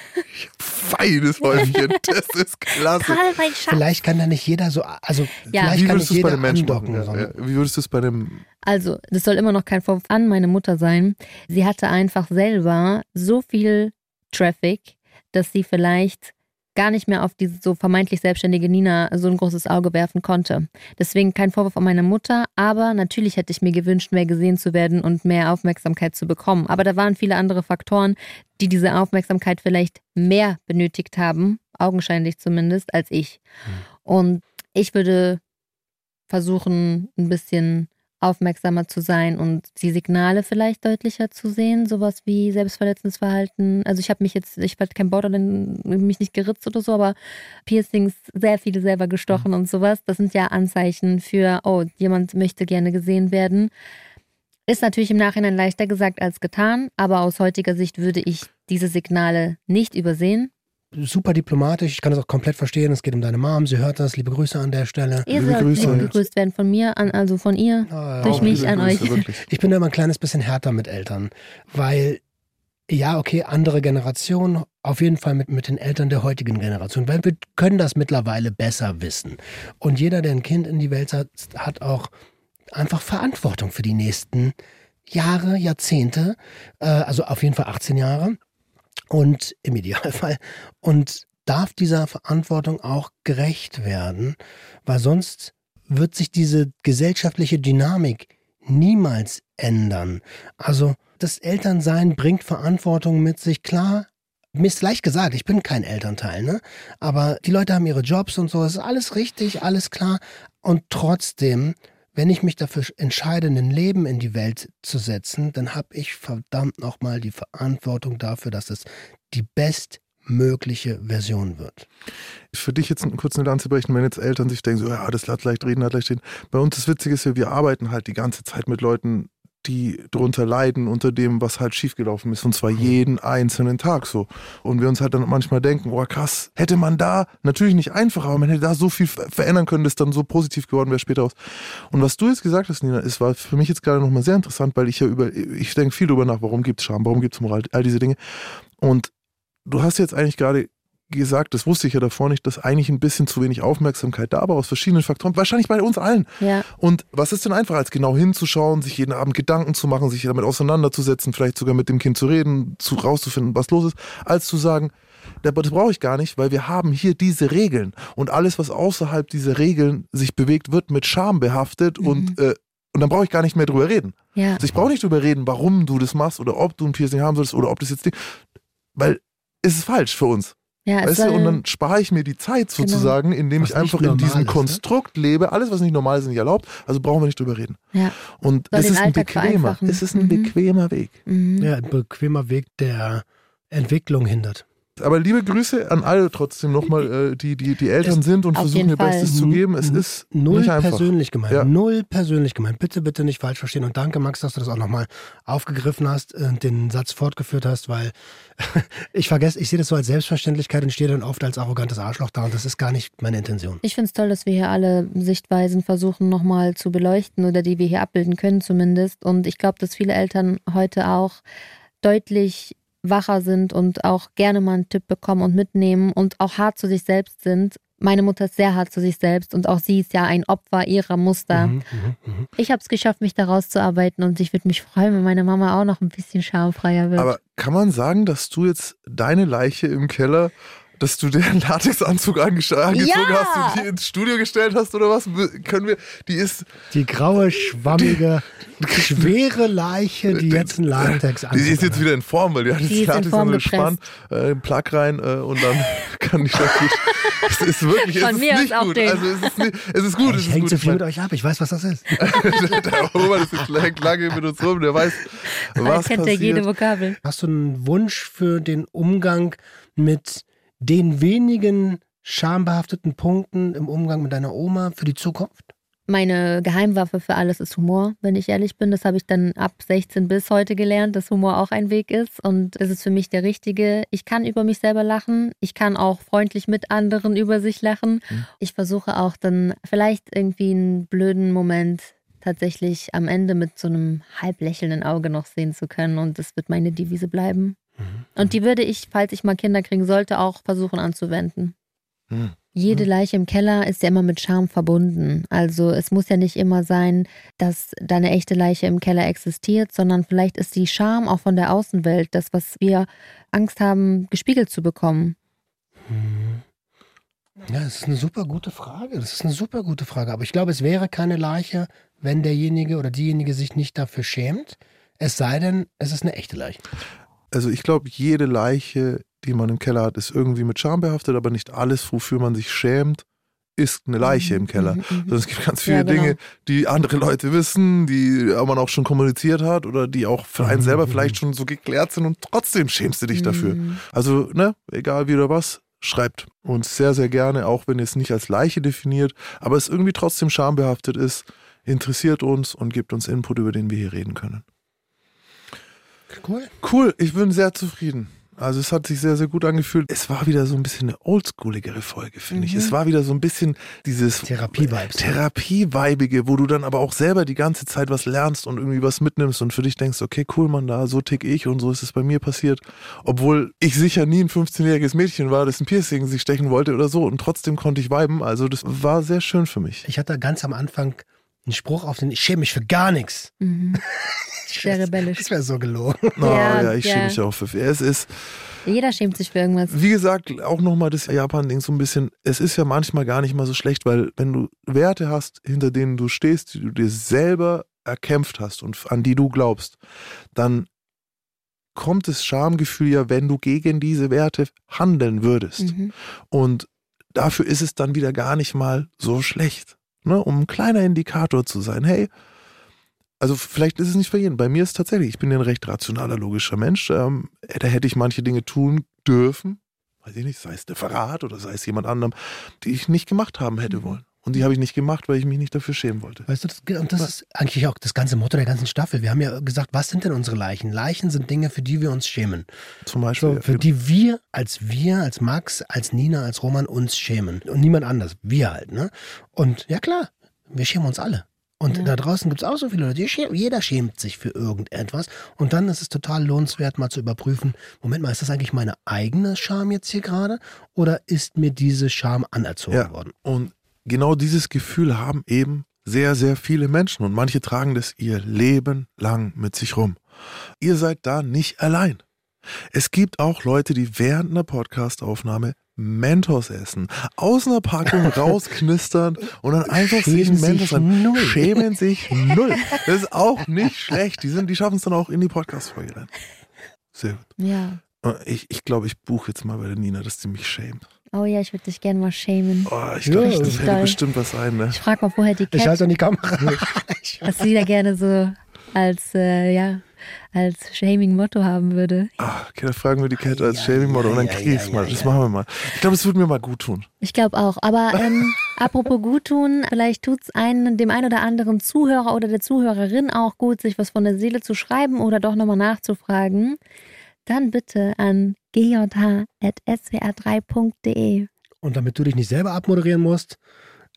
Feines Häufchen, [laughs] das ist klasse. Karl, mein Schatz. Vielleicht kann da nicht jeder so, also ja. vielleicht Wie kann nicht jeder bei dem Menschen andocken. Machen, ja, Wie würdest du es bei dem... Also, das soll immer noch kein Vorwurf an meine Mutter sein. Sie hatte einfach selber so viel Traffic, dass sie vielleicht gar nicht mehr auf diese so vermeintlich selbstständige Nina so ein großes Auge werfen konnte. Deswegen kein Vorwurf an meine Mutter, aber natürlich hätte ich mir gewünscht, mehr gesehen zu werden und mehr Aufmerksamkeit zu bekommen. Aber da waren viele andere Faktoren, die diese Aufmerksamkeit vielleicht mehr benötigt haben, augenscheinlich zumindest, als ich. Mhm. Und ich würde versuchen, ein bisschen aufmerksamer zu sein und die Signale vielleicht deutlicher zu sehen, sowas wie selbstverletzendes Verhalten. Also ich habe mich jetzt, ich war kein Borderline, mich nicht geritzt oder so, aber Piercings sehr viele selber gestochen mhm. und sowas. Das sind ja Anzeichen für, oh, jemand möchte gerne gesehen werden. Ist natürlich im Nachhinein leichter gesagt als getan, aber aus heutiger Sicht würde ich diese Signale nicht übersehen super diplomatisch. Ich kann das auch komplett verstehen. Es geht um deine Mom. Sie hört das. Liebe Grüße an der Stelle. Ihr liebe Grüße. Liebe gegrüßt werden von mir, an, also von ihr, ah, ja, durch mich an Grüße, euch. Wirklich. Ich bin da immer ein kleines bisschen härter mit Eltern, weil ja, okay, andere Generation, auf jeden Fall mit, mit den Eltern der heutigen Generation, weil wir können das mittlerweile besser wissen. Und jeder, der ein Kind in die Welt hat, hat auch einfach Verantwortung für die nächsten Jahre, Jahrzehnte, äh, also auf jeden Fall 18 Jahre und im Idealfall und darf dieser Verantwortung auch gerecht werden, weil sonst wird sich diese gesellschaftliche Dynamik niemals ändern. Also das Elternsein bringt Verantwortung mit sich, klar. Mir ist leicht gesagt, ich bin kein Elternteil, ne? Aber die Leute haben ihre Jobs und so, es ist alles richtig, alles klar. Und trotzdem wenn ich mich dafür entscheide, ein Leben in die Welt zu setzen, dann habe ich verdammt nochmal die Verantwortung dafür, dass es die bestmögliche Version wird. Für dich jetzt kurz eine Lanze brechen, wenn jetzt Eltern sich denken, so, ja, das hat leicht reden, hat leicht reden. Bei uns das Witzige ist ja, wir arbeiten halt die ganze Zeit mit Leuten, die drunter leiden unter dem, was halt schiefgelaufen ist. Und zwar mhm. jeden einzelnen Tag so. Und wir uns halt dann manchmal denken, oh krass, hätte man da, natürlich nicht einfach, aber man hätte da so viel verändern können, dass dann so positiv geworden wäre später aus. Und was du jetzt gesagt hast, Nina, ist, war für mich jetzt gerade nochmal sehr interessant, weil ich ja über, ich denke viel darüber nach, warum gibt es Scham, warum gibt es Moral, all diese Dinge. Und du hast jetzt eigentlich gerade gesagt, das wusste ich ja davor nicht, dass eigentlich ein bisschen zu wenig Aufmerksamkeit da war aus verschiedenen Faktoren, wahrscheinlich bei uns allen. Ja. Und was ist denn einfacher, als genau hinzuschauen, sich jeden Abend Gedanken zu machen, sich damit auseinanderzusetzen, vielleicht sogar mit dem Kind zu reden, zu rauszufinden, was los ist, als zu sagen, das brauche ich gar nicht, weil wir haben hier diese Regeln und alles, was außerhalb dieser Regeln sich bewegt, wird mit Scham behaftet Mhm. und äh, und dann brauche ich gar nicht mehr drüber reden. Ja. Also ich brauche nicht drüber reden, warum du das machst oder ob du ein Piercing haben sollst oder ob das jetzt, weil es ist falsch für uns. Ja, Weißt du, und dann spare ich mir die Zeit Genau. sozusagen, indem Was ich einfach in diesem ist, ne? Konstrukt lebe. Alles, was nicht normal ist, ist nicht erlaubt. Also brauchen wir nicht drüber reden. ja. Und Soll das ist ein bequemer, es ist ein Mhm. bequemer Weg. Mhm. Ja, ein bequemer Weg, der Entwicklung hindert. Aber liebe Grüße an alle trotzdem nochmal, äh, die, die, die Eltern sind und versuchen ihr Bestes zu geben. Es ist Null nicht einfach. persönlich gemeint. Ja. Null persönlich gemeint. Bitte, bitte nicht falsch verstehen. Und danke, Max, dass du das auch nochmal aufgegriffen hast und den Satz fortgeführt hast, weil [laughs] ich vergesse, ich sehe das so als Selbstverständlichkeit und stehe dann oft als arrogantes Arschloch da und das ist gar nicht meine Intention. Ich finde es toll, dass wir hier alle Sichtweisen versuchen nochmal zu beleuchten oder die wir hier abbilden können zumindest. Und ich glaube, dass viele Eltern heute auch deutlich wacher sind und auch gerne mal einen Tipp bekommen und mitnehmen und auch hart zu sich selbst sind. Meine Mutter ist sehr hart zu sich selbst und auch sie ist ja ein Opfer ihrer Muster. Mhm, mhm, mhm. Ich habe es geschafft, mich da rauszuarbeiten und ich würde mich freuen, wenn meine Mama auch noch ein bisschen schamfreier wird. Aber kann man sagen, dass du jetzt deine Leiche im Keller, dass du den [laughs] Latexanzug ange- angezogen Ja! hast und die ins Studio gestellt hast oder was? Können wir, die ist, Die graue, schwammige, schwere Leiche, die jetzt ein Latex die ist jetzt wieder in Form, weil die hat Die jetzt ist in Latex Form gespannt, äh, einen Plug rein äh, und dann [laughs] kann die das gut. [laughs] Es ist wirklich, Von es ist mir aus nicht gut. Also es ist, nicht, es ist gut, es Ich ist hänge gut. zu Ich viel mit euch ab. Ich weiß, was das ist. der Robert ist jetzt hängt lange mit uns rum, der weiß, was kennt er passiert. jede Vokabel. Hast du einen Wunsch für den Umgang mit den wenigen schambehafteten Punkten im Umgang mit deiner Oma für die Zukunft? Meine Geheimwaffe für alles ist Humor, wenn ich ehrlich bin. Das habe ich dann ab 16 bis heute gelernt, dass Humor auch ein Weg ist. Und es ist für mich der richtige. Ich kann über mich selber lachen. Ich kann auch freundlich mit anderen über sich lachen. Mhm. Ich versuche auch dann vielleicht irgendwie einen blöden Moment tatsächlich am Ende mit so einem halb lächelnden Auge noch sehen zu können. Und das wird meine Devise bleiben. Und die würde ich, falls ich mal Kinder kriegen sollte, auch versuchen anzuwenden. Hm. Jede Leiche im Keller ist ja immer mit Scham verbunden. Also es muss ja nicht immer sein, dass da eine echte Leiche im Keller existiert, sondern vielleicht ist die Scham auch von der Außenwelt, das, was wir Angst haben, gespiegelt zu bekommen. Ja, das ist eine super gute Frage. Das ist eine super gute Frage. Aber ich glaube, es wäre keine Leiche, wenn derjenige oder diejenige sich nicht dafür schämt. Es sei denn, es ist eine echte Leiche. Also ich glaube, jede Leiche, die man im Keller hat, ist irgendwie mit Scham behaftet, aber nicht alles, wofür man sich schämt, ist eine Leiche im Keller. Mhm, mhm. Also es gibt ganz viele Ja, genau. Dinge, die andere Leute wissen, die man auch schon kommuniziert hat oder die auch für einen Mhm, selber mhm. vielleicht schon so geklärt sind und trotzdem schämst du dich dafür. Mhm. Also, ne, egal wie oder was, schreibt uns sehr, sehr gerne, auch wenn ihr es nicht als Leiche definiert, aber es irgendwie trotzdem schambehaftet ist, interessiert uns und gibt uns Input, über den wir hier reden können. Cool. Cool, ich bin sehr zufrieden. Also es hat sich sehr, sehr gut angefühlt. Es war wieder so ein bisschen eine oldschooligere Folge, finde ich. Mhm. Es war wieder so ein bisschen dieses Therapie-Vibes. Therapie-Weibige, wo du dann aber auch selber die ganze Zeit was lernst und irgendwie was mitnimmst und für dich denkst, okay, cool, Mann, da, so tick ich und so ist es bei mir passiert. Obwohl ich sicher nie ein 15-jähriges Mädchen war, das ein Piercing sich stechen wollte oder so und trotzdem konnte ich viben. Also das war sehr schön für mich. Ich hatte ganz am Anfang einen Spruch auf den, ich schäme mich für gar nichts. Mhm. [laughs] Sehr rebellisch. Das wäre so gelogen. [laughs] Oh, ja, Ja, ich ja. schäme mich auch für. Es ist, Jeder schämt sich für irgendwas. Wie gesagt, auch nochmal das Japan-Ding so ein bisschen. Es ist ja manchmal gar nicht mal so schlecht, weil wenn du Werte hast, hinter denen du stehst, die du dir selber erkämpft hast und an die du glaubst, dann kommt das Schamgefühl ja, wenn du gegen diese Werte handeln würdest. Mhm. Und dafür ist es dann wieder gar nicht mal so schlecht. Ne? Um ein kleiner Indikator zu sein. Hey, also vielleicht ist es nicht für jeden. Bei mir ist es tatsächlich, ich bin ja ein recht rationaler, logischer Mensch. Ähm, da hätte ich manche Dinge tun dürfen, weiß ich nicht, sei es der Verrat oder sei es jemand anderem, die ich nicht gemacht haben hätte wollen. Und die habe ich nicht gemacht, weil ich mich nicht dafür schämen wollte. Weißt du, das, und das ist eigentlich auch das ganze Motto der ganzen Staffel. Wir haben ja gesagt, was sind denn unsere Leichen? Leichen sind Dinge, für die wir uns schämen. Zum Beispiel. So, für die wir, als wir, als Max, als Nina, als Roman uns schämen. Und niemand anders. Wir halt, ne? Und ja klar, wir schämen uns alle. Und Ja. da draußen gibt es auch so viele Leute, schämen, jeder schämt sich für irgendetwas. Und dann ist es total lohnenswert, mal zu überprüfen, Moment mal, ist das eigentlich meine eigene Scham jetzt hier gerade? Oder ist mir diese Scham anerzogen Ja. worden? Und genau dieses Gefühl haben eben sehr, sehr viele Menschen. Und manche tragen das ihr Leben lang mit sich rum. Ihr seid da nicht allein. Es gibt auch Leute, die während einer Podcastaufnahme Mentos essen, aus einer Packung [laughs] rausknistern und dann einfach sich Mentos sich an. null. Schämen sich null. [laughs] Das ist auch nicht schlecht. Die, sind, die schaffen es dann auch in die Podcast-Folge rein. Sehr gut. Ja. Ich, ich glaube, ich buche jetzt mal bei der Nina, dass die mich schämt. Oh ja, ich würde dich gerne mal schämen. Oh, ich Ja, glaube, das das geil. bestimmt was sein, ne? Ich frage mal vorher die Ich Cat, halte an die Kamera. [laughs] was sie da gerne so als, äh, ja, als Shaming-Motto haben würde. Ah, okay, dann fragen wir die Kette als Ja, Shaming-Model und dann ja, kriege ich es ja, mal. ja, Das ja. machen wir mal. Ich glaube, es würde mir mal gut tun. Ich glaube auch. Aber ähm, [laughs] apropos guttun, vielleicht tut es einen, dem einen oder anderen Zuhörer oder der Zuhörerin auch gut, sich was von der Seele zu schreiben oder doch nochmal nachzufragen. Dann bitte an gjh.swr3.de. Und damit du dich nicht selber abmoderieren musst,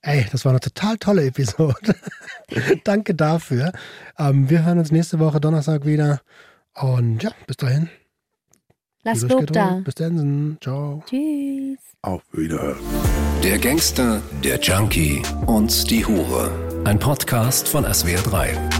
ey, das war eine total tolle Episode. [laughs] Danke dafür. Ähm, wir hören uns nächste Woche Donnerstag wieder. Und ja, bis dahin. Lass Lob da. Bis dann. Ciao. Tschüss. Auf Wiederhören. Der Gangster, der Junkie und die Hure. Ein Podcast von SWR3.